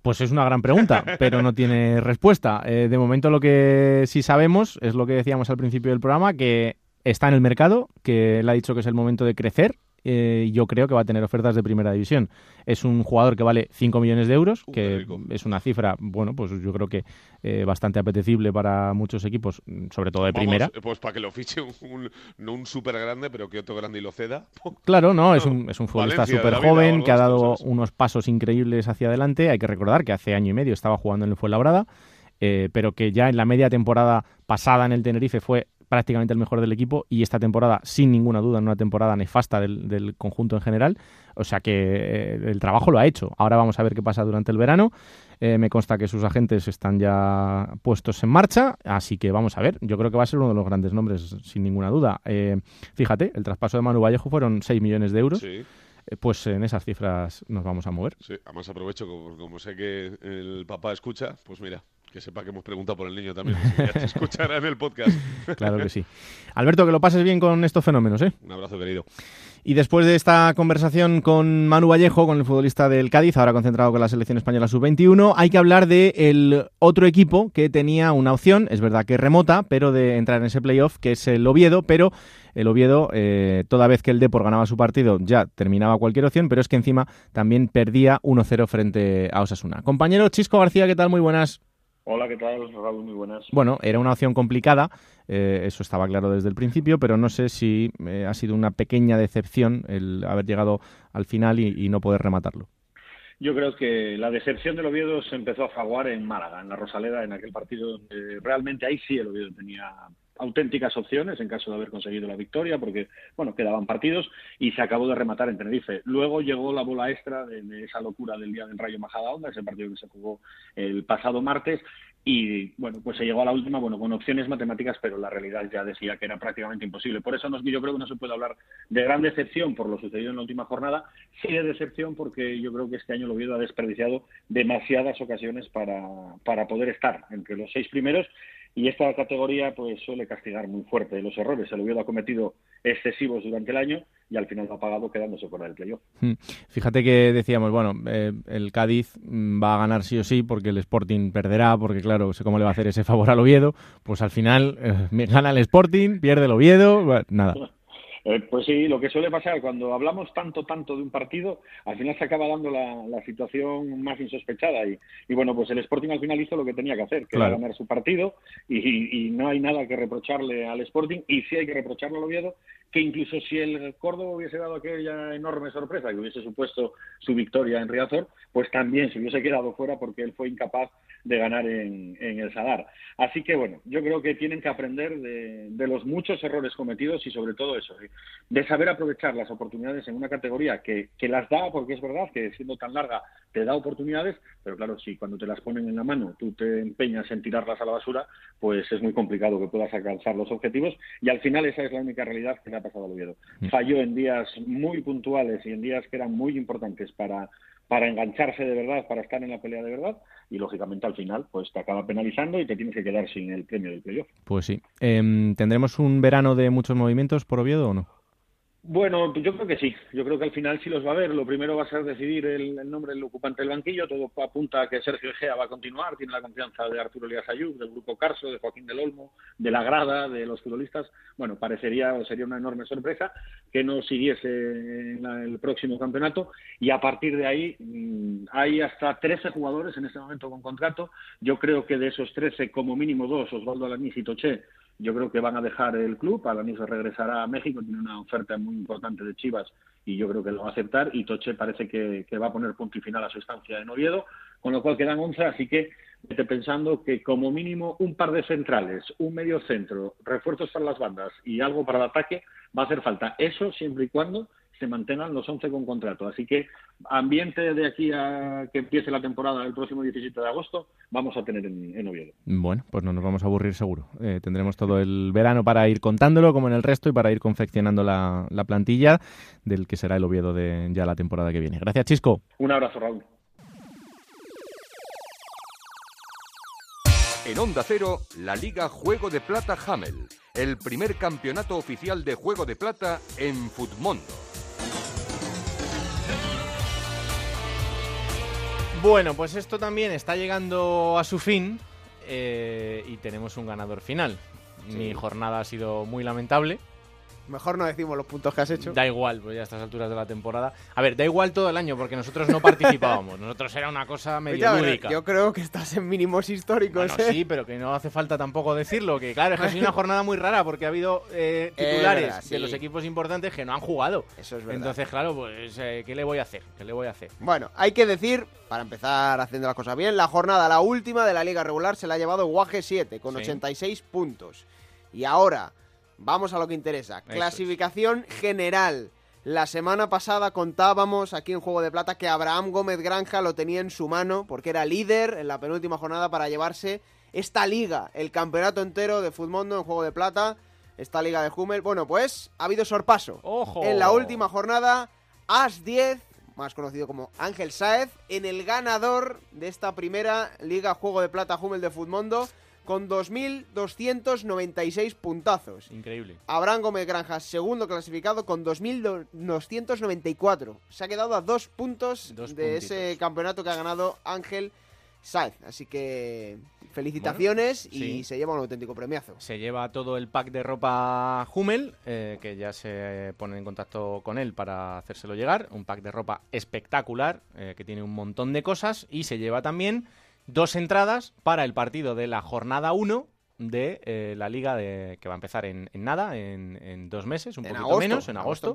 Pues es una gran pregunta, pero no tiene respuesta. Eh, de momento lo que sí sabemos es lo que decíamos al principio del programa, que está en el mercado, que él ha dicho que es el momento de crecer. Eh, yo creo que va a tener ofertas de primera división. Es un jugador que vale 5 millones de euros, Uh, que es una cifra, bueno, pues yo creo que eh, bastante apetecible para muchos equipos, sobre todo de Vamos, primera. eh, Pues para que lo fiche un, un- no un súper grande, pero que otro grande y lo ceda. Claro, no, es un, es un futbolista súper vida joven que ha dado unos pasos increíbles hacia adelante. Hay que recordar que hace año y medio estaba jugando en el Fuenlabrada, eh, pero que ya en la media temporada pasada en el Tenerife fue prácticamente el mejor del equipo y esta temporada, sin ninguna duda, en una temporada nefasta del, del conjunto en general. O sea que eh, el trabajo lo ha hecho. Ahora vamos a ver qué pasa durante el verano. Eh, me consta que sus agentes están ya puestos en marcha, así que vamos a ver. Yo creo que va a ser uno de los grandes nombres, sin ninguna duda. Eh, fíjate, el traspaso de Manu Vallejo fueron 6 millones de euros. Sí, Pues en esas cifras nos vamos a mover. sí. Además aprovecho, como, como sé que el papá escucha, pues mira, que sepa que hemos preguntado por el niño también. te escuchará en el podcast. Claro que sí. Alberto, que lo pases bien con estos fenómenos, ¿eh? Un abrazo, querido. Y después de esta conversación con Manu Vallejo, con el futbolista del Cádiz, ahora concentrado con la selección española sub-21, hay que hablar de el otro equipo que tenía una opción, es verdad que remota, pero de entrar en ese playoff, que es el Oviedo, pero el Oviedo, eh, toda vez que el Depor ganaba su partido, ya terminaba cualquier opción, pero es que encima también perdía 1-0 frente a Osasuna. Compañero Chisco García, ¿qué tal? Muy buenas. Hola, ¿qué tal? Raúl, muy buenas. Bueno, era una opción complicada, eh, eso estaba claro desde el principio, pero no sé si eh, ha sido una pequeña decepción el haber llegado al final y, y no poder rematarlo. Yo creo que la decepción del Oviedo se empezó a fraguar en Málaga, en la Rosaleda, en aquel partido donde realmente ahí sí el Oviedo tenía auténticas opciones en caso de haber conseguido la victoria, porque, bueno, quedaban partidos y se acabó de rematar en Tenerife. Luego llegó la bola extra de, esa locura del día del Rayo Majadahonda, ese partido que se jugó el pasado martes, y bueno, pues se llegó a la última, bueno, con opciones matemáticas, pero la realidad ya decía que era prácticamente imposible. Por eso no, yo creo que no se puede hablar de gran decepción por lo sucedido en la última jornada, sí de decepción porque yo creo que este año el Oviedo ha desperdiciado demasiadas ocasiones para, para poder estar entre los seis primeros y esta categoría pues suele castigar muy fuerte los errores. El Oviedo ha cometido excesivos durante el año y al final lo ha pagado quedándose fuera del playoff. Hmm. Fíjate que decíamos, bueno, eh, el Cádiz va a ganar sí o sí porque el Sporting perderá, porque claro, sé cómo le va a hacer ese favor al Oviedo. Pues al final eh, gana el Sporting, pierde el Oviedo, bueno, nada. Eh, pues sí, lo que suele pasar cuando hablamos tanto, tanto de un partido, al final se acaba dando la, la situación más insospechada. Y, y, bueno, pues el Sporting al final hizo lo que tenía que hacer, que Claro. era ganar su partido. Y, y- y no hay nada que reprocharle al Sporting. Y sí hay que reprocharle al Oviedo, que incluso si el Córdoba hubiese dado aquella enorme sorpresa, que hubiese supuesto su victoria en Riazor, pues también se hubiese quedado fuera porque él fue incapaz de ganar en, el Sadar. Así que bueno, yo creo que tienen que aprender de, los muchos errores cometidos y sobre todo eso, de saber aprovechar las oportunidades en una categoría que, que las da, porque es verdad que siendo tan larga te da oportunidades, pero claro, si cuando te las ponen en la mano tú te empeñas en tirarlas a la basura, pues es muy complicado que puedas alcanzar los objetivos y al final esa es la única realidad que le ha pasado al Oviedo. Falló en días muy puntuales y en días que eran muy importantes para para engancharse de verdad, para estar en la pelea de verdad, y lógicamente al final pues te acaba penalizando y te tienes que quedar sin el premio del playoff. Pues sí. Em, ¿Tendremos un verano de muchos movimientos por Oviedo o no? Bueno, yo creo que sí. Yo creo que al final sí los va a ver. Lo primero va a ser decidir el, nombre del ocupante del banquillo. Todo apunta a que Sergio Egea va a continuar. Tiene la confianza de Arturo Elías Ayub, del grupo Carso, de Joaquín del Olmo, de la grada, de los futbolistas. Bueno, parecería o sería una enorme sorpresa que no siguiese el próximo campeonato. Y a partir de ahí mm, hay hasta 13 jugadores en este momento con contrato. Yo creo que de esos 13, como mínimo dos, Osvaldo Alanís y Toché, yo creo que van a dejar el club, Alanis regresará a México, tiene una oferta muy importante de Chivas y yo creo que lo va a aceptar y Toche parece que, va a poner punto y final a su estancia en Oviedo, con lo cual quedan 11, así que vete pensando que como mínimo un par de centrales, un medio centro, refuerzos para las bandas y algo para el ataque va a hacer falta. Eso siempre y cuando se mantengan los 11 con contrato. Así que ambiente de aquí a que empiece la temporada el próximo 17 de agosto vamos a tener en, Oviedo. Bueno, pues no nos vamos a aburrir seguro. Eh, tendremos todo el verano para ir contándolo como en el resto y para ir confeccionando la, la plantilla del que será el Oviedo de ya la temporada que viene. Gracias, Chisco. Un abrazo, Raúl. En Onda Cero, la Liga Juego de Plata Hamel, el primer campeonato oficial de Juego de Plata en Futmundo. Bueno, pues esto también está llegando a su fin eh, y tenemos un ganador final. Mi jornada ha sido muy lamentable. Mejor no decimos los puntos que has hecho. Da igual, pues ya a estas alturas de la temporada. A ver, da igual todo el año porque nosotros no participábamos. Nosotros era una cosa medio lúdica. Yo creo que estás en mínimos históricos. Bueno, ¿eh? Sí, pero que no hace falta tampoco decirlo. Que claro, es que ha sido una jornada muy rara porque ha habido eh, titulares de los equipos importantes que no han jugado. Eso es verdad. Entonces, claro, pues eh, ¿qué le voy a hacer? ¿Qué le voy a hacer? Bueno, hay que decir, para empezar haciendo las cosas bien, la jornada, la última de la liga regular, se la ha llevado Guaje 7 con 86 puntos. Y ahora Vamos a lo que interesa. Clasificación general. La semana pasada contábamos aquí en Juego de Plata que Abraham Gómez Granja lo tenía en su mano porque era líder en la penúltima jornada para llevarse esta liga, el campeonato entero de Futmundo en Juego de Plata, esta liga de Hummel. Bueno, pues ha habido sorpaso. ¡Ojo! En la última jornada, As 10, más conocido como Ángel Saez, en el ganador de esta primera liga Juego de Plata Hummel de Futmundo con 2.296 puntazos. Increíble. Abraham Gómez Granja, segundo clasificado, con 2.294. Se ha quedado a dos puntos de ese campeonato que ha ganado Ángel Saez. Así que felicitaciones y se lleva un auténtico premiazo. Se lleva todo el pack de ropa Hummel, eh, que ya se pone en contacto con él para hacérselo llegar. Un pack de ropa espectacular, eh, que tiene un montón de cosas. Y se lleva también dos entradas para el partido de la jornada 1 de eh, la liga de, que va a empezar en, nada, en, dos meses, un poquito menos, en agosto,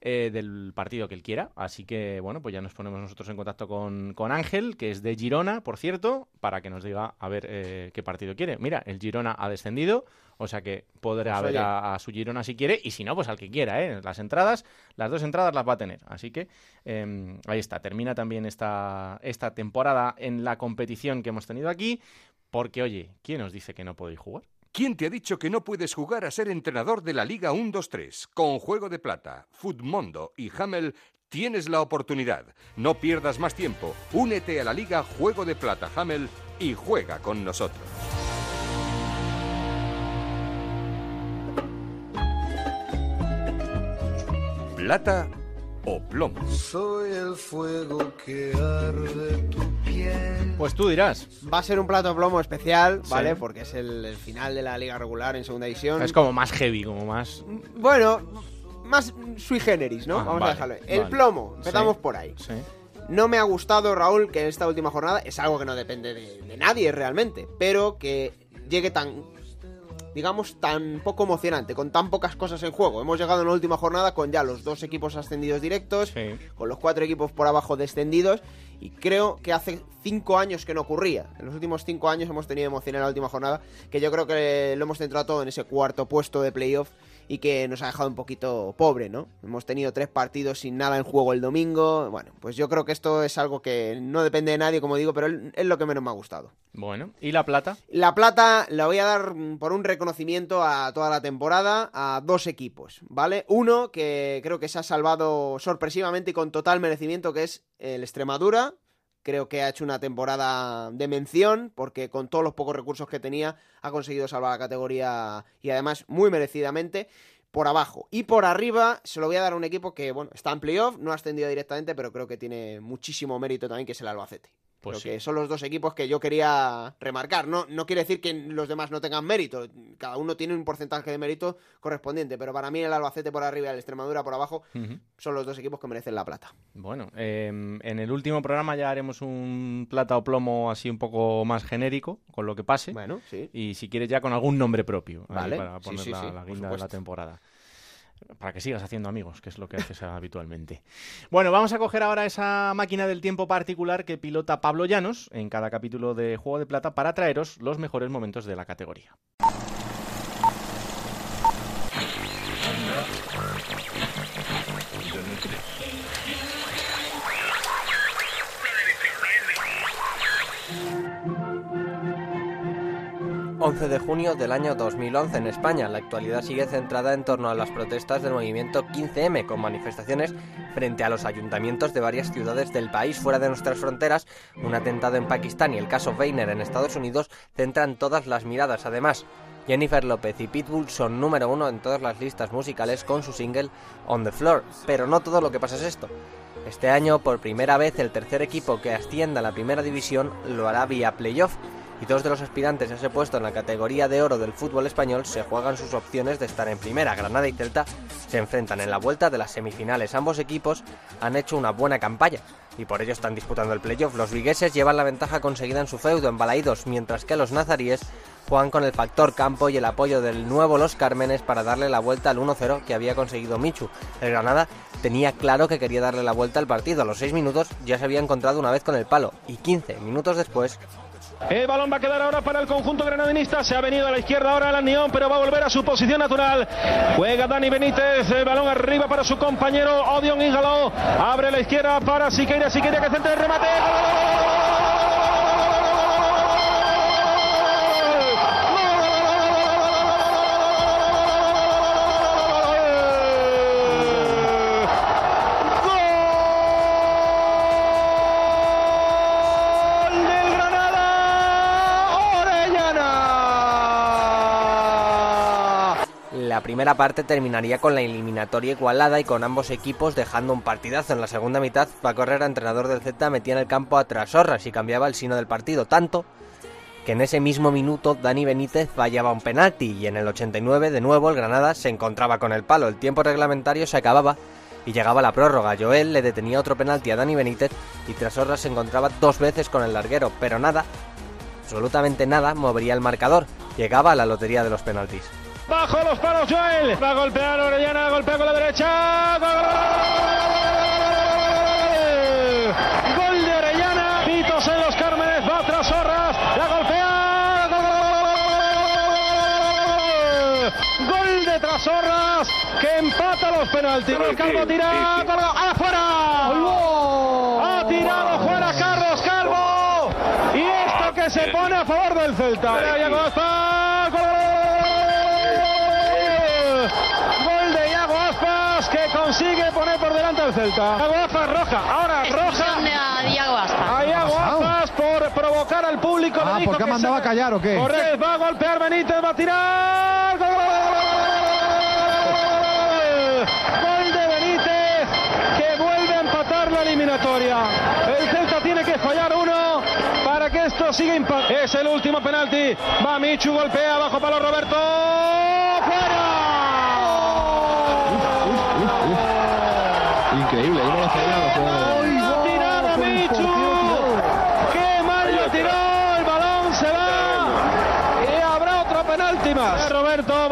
eh, del partido que él quiera. Así que, bueno, pues ya nos ponemos nosotros en contacto con, Ángel, que es de Girona, por cierto, para que nos diga a ver eh, qué partido quiere. Mira, el Girona ha descendido, o sea que podrá pues ver a, su Girona si quiere, y si no, pues al que quiera, ¿eh? Las entradas, las dos entradas las va a tener. Así que em, ahí está, termina también esta, esta temporada en la competición que hemos tenido aquí, porque oye, ¿quién os dice que no podéis jugar? ¿Quién te ha dicho que no puedes jugar a ser entrenador de la Liga 1-2-3? Con Juego de Plata, Futmundo y Hamel tienes la oportunidad. No pierdas más tiempo. Únete a la Liga Juego de Plata Hamel y juega con nosotros. plata o plomo. Soy el fuego que arde tu. Pues tú dirás. Va a ser un plato plomo especial, ¿vale? Porque es el, final de la liga regular en segunda división. Es como más heavy, como más. Bueno, más sui generis, ¿no? Ah, Vamos a dejarlo. El plomo, empezamos por ahí. Sí. No me ha gustado, Raúl, que esta última jornada es algo que no depende de nadie realmente, pero que llegue tan digamos, tan poco emocionante, con tan pocas cosas en juego. Hemos llegado en la última jornada con ya los dos equipos ascendidos directos, con los cuatro equipos por abajo descendidos, y creo que hace cinco años que no ocurría. En los últimos cinco años hemos tenido emoción en la última jornada, que yo creo que lo hemos centrado todo en ese cuarto puesto de playoff y que nos ha dejado un poquito pobre, ¿no? Hemos tenido tres partidos sin nada en juego el domingo. Bueno, pues yo creo que esto es algo que no depende de nadie, como digo, pero es lo que menos me ha gustado. Bueno, ¿y la plata? La plata la voy a dar por un reconocimiento a toda la temporada a dos equipos, ¿vale? Uno que creo que se ha salvado sorpresivamente y con total merecimiento, que es el Extremadura, Creo que ha hecho una temporada de mención porque con todos los pocos recursos que tenía ha conseguido salvar la categoría y además muy merecidamente. por abajo. Y por arriba se lo voy a dar a un equipo que, bueno, está en playoff, no ha ascendido directamente, pero creo que tiene muchísimo mérito también, que es el Albacete. Pues Creo sí. que son los dos equipos que yo quería remarcar. No, no quiere decir que los demás no tengan mérito. Cada uno tiene un porcentaje de mérito correspondiente. Pero para mí el Albacete por arriba y el Extremadura por abajo son los dos equipos que merecen la plata. Bueno, eh, en el último programa ya haremos un plata o plomo así un poco más genérico, con lo que pase. Bueno, sí. Y si quieres ya con algún nombre propio, Vale, para poner sí, la, sí, la guinda de la temporada. Para que sigas haciendo amigos, que es lo que haces habitualmente. Bueno, vamos a coger ahora esa máquina del tiempo particular que pilota Pablo Llanos en cada capítulo de Juego de Plata para traeros los mejores momentos de la categoría. 11 de junio del año 2011 en España. La actualidad sigue centrada en torno a las protestas del movimiento 15M, con manifestaciones frente a los ayuntamientos de varias ciudades del país fuera de nuestras fronteras. Un atentado en Pakistán y el caso Weiner en Estados Unidos centran todas las miradas. Además, Jennifer López y Pitbull son número uno en todas las listas musicales con su single On the Floor. Pero no todo lo que pasa es esto. Este año, por primera vez, el tercer equipo que ascienda a la primera división lo hará vía playoff y dos de los aspirantes a ese puesto en la categoría de oro del fútbol español se juegan sus opciones de estar en primera. Granada y Celta se enfrentan en la vuelta de las semifinales. Ambos equipos han hecho una buena campaña y por ello están disputando el playoff. Los vigueses llevan la ventaja conseguida en su feudo en Balaídos, mientras que los nazaríes juegan con el factor campo y el apoyo del nuevo Los Cármenes para darle la vuelta al 1-0 que había conseguido Michu. El Granada tenía claro que quería darle la vuelta al partido. A los 6 minutos ya se había encontrado una vez con el palo y 15 minutos después El balón va a quedar ahora para el conjunto granadinista. Se ha venido a la izquierda ahora el Anión, pero va a volver a su posición natural. Juega Dani Benítez. El balón arriba para su compañero Odion Ingaló. Abre la izquierda para Siqueira. Siqueira que centra el remate. ¡Gol primera parte terminaría con la eliminatoria igualada y con ambos equipos dejando un partidazo. En la segunda mitad, Paco Herrera, entrenador del Z, metía en el campo a Trasorras y cambiaba el sino del partido, tanto que en ese mismo minuto Dani Benítez fallaba un penalti y en el 89 de nuevo el Granada se encontraba con el palo. El tiempo reglamentario se acababa y llegaba la prórroga. Joel le detenía otro penalti a Dani Benítez y Trasorras se encontraba dos veces con el larguero, pero nada, absolutamente nada, movería el marcador. Llegaba a la lotería de los penaltis. Bajo los palos Joel. Va a golpear Orellana, golpea con la derecha. ¡Gol! Gol de Orellana. Pitos en los Cármenes. Va tras Horras. La golpea. ¡Gol! Gol de Trasorras que empata los penaltis. El Calvo tira. ¡Gol! ¡Afuera! Ha tirado fuera Carlos Calvo. Y esto que se pone a favor del Celta. Al Celta. Iago Aspas roja. Ahora roja. a Diego Aspas. A Iago Aspas por provocar al público. Ah, ¿por qué ha que mandado se- a callar o qué? Va a golpear Benítez, va a tirar. ¡Gol! Gol de Benítez que vuelve a empatar la eliminatoria. El Celta tiene que fallar uno para que esto siga impactando. Es el último penalti. Va Michu, golpea bajo palo Roberto.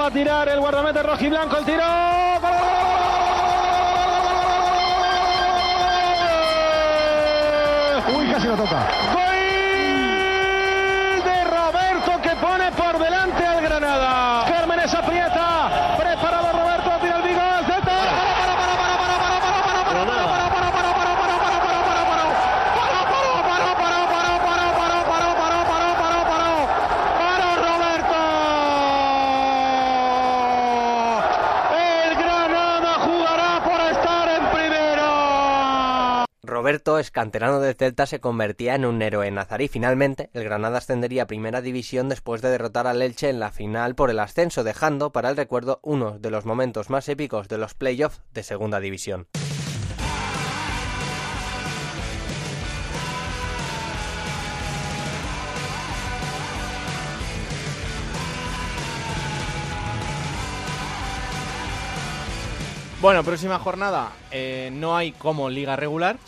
Va a tirar el guardamete rojiblanco. El tiro. Uy, casi lo toca. Gol de Roberto que pone por delante al Granada. Cármenes aprieta. Preparado Roberto. Tira el Vigo. al Celta. Escanterano del Celta, se convertía en un héroe nazarí. Finalmente, el Granada ascendería a Primera División después de derrotar al Elche en la final por el ascenso, dejando para el recuerdo uno de los momentos más épicos de los playoffs de Segunda División. Bueno, próxima jornada eh, no hay como liga regular,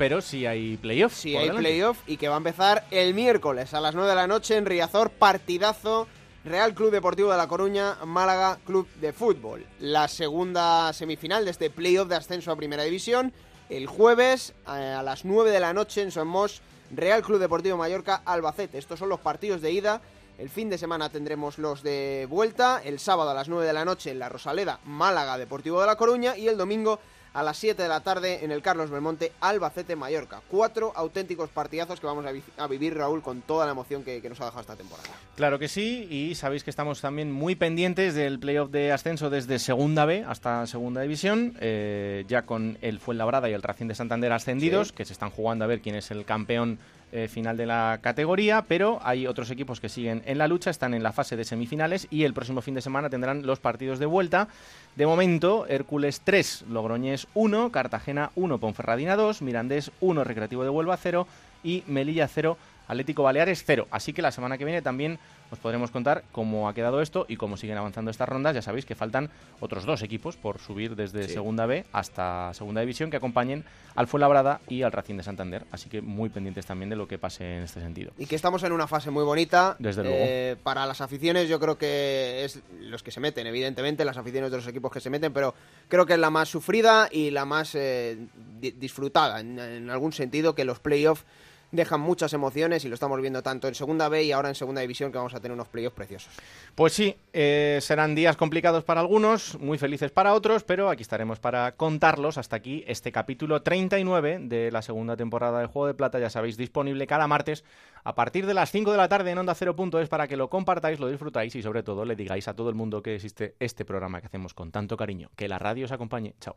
pero sí hay playoff. Sí, hay delante. playoff y que va a empezar el miércoles a las 9 de la noche en Riazor, partidazo Real Club Deportivo de La Coruña, Málaga Club de Fútbol. La segunda semifinal de este playoff de ascenso a Primera División, el jueves eh, a las 9 de la noche en Somos, Real Club Deportivo Mallorca, Albacete. Estos son los partidos de ida. El fin de semana tendremos los de vuelta, el sábado a las 9 de la noche en la Rosaleda, Málaga Deportivo de La Coruña y el domingo a las 7 de la tarde en el Carlos Belmonte, Albacete, Mallorca. Cuatro auténticos partidazos que vamos a, vi- a vivir, Raúl, con toda la emoción que, que nos ha dejado esta temporada. Claro que sí, y sabéis que estamos también muy pendientes del playoff de ascenso desde Segunda B hasta Segunda División, eh, ya con el Fuenlabrada y el Racing de Santander ascendidos, Sí. que se están jugando a ver quién es el campeón eh, final de la categoría, pero hay otros equipos que siguen en la lucha, están en la fase de semifinales y el próximo fin de semana tendrán los partidos de vuelta. De momento, Hércules 3, Logroñés 1, Cartagena 1, Ponferradina 2, Mirandés 1, Recreativo de Huelva 0 y Melilla 0, Atlético Baleares 0. Así que la semana que viene también os podremos contar cómo ha quedado esto y cómo siguen avanzando estas rondas. Ya sabéis que faltan otros dos equipos por subir desde Sí. Segunda B hasta Segunda División que acompañen al Fuenlabrada y al Racing de Santander. Así que muy pendientes también de lo que pase en este sentido. Y que estamos en una fase muy bonita. Desde luego. Eh, para las aficiones, yo creo que es los que se meten, evidentemente, las aficiones de los equipos que se meten, pero creo que es la más sufrida y la más eh, di- disfrutada, en, en algún sentido, que los playoffs dejan muchas emociones y lo estamos viendo tanto en Segunda B y ahora en Segunda División, que vamos a tener unos playoffs preciosos. Pues sí, eh, serán días complicados para algunos, muy felices para otros, pero aquí estaremos para contarlos. Hasta aquí este capítulo 39 de la segunda temporada del Juego de Plata, ya sabéis, disponible cada martes a partir de las 5 de la tarde en Onda 0.es para que lo compartáis, lo disfrutáis y sobre todo le digáis a todo el mundo que existe este programa que hacemos con tanto cariño. Que la radio os acompañe. Chao.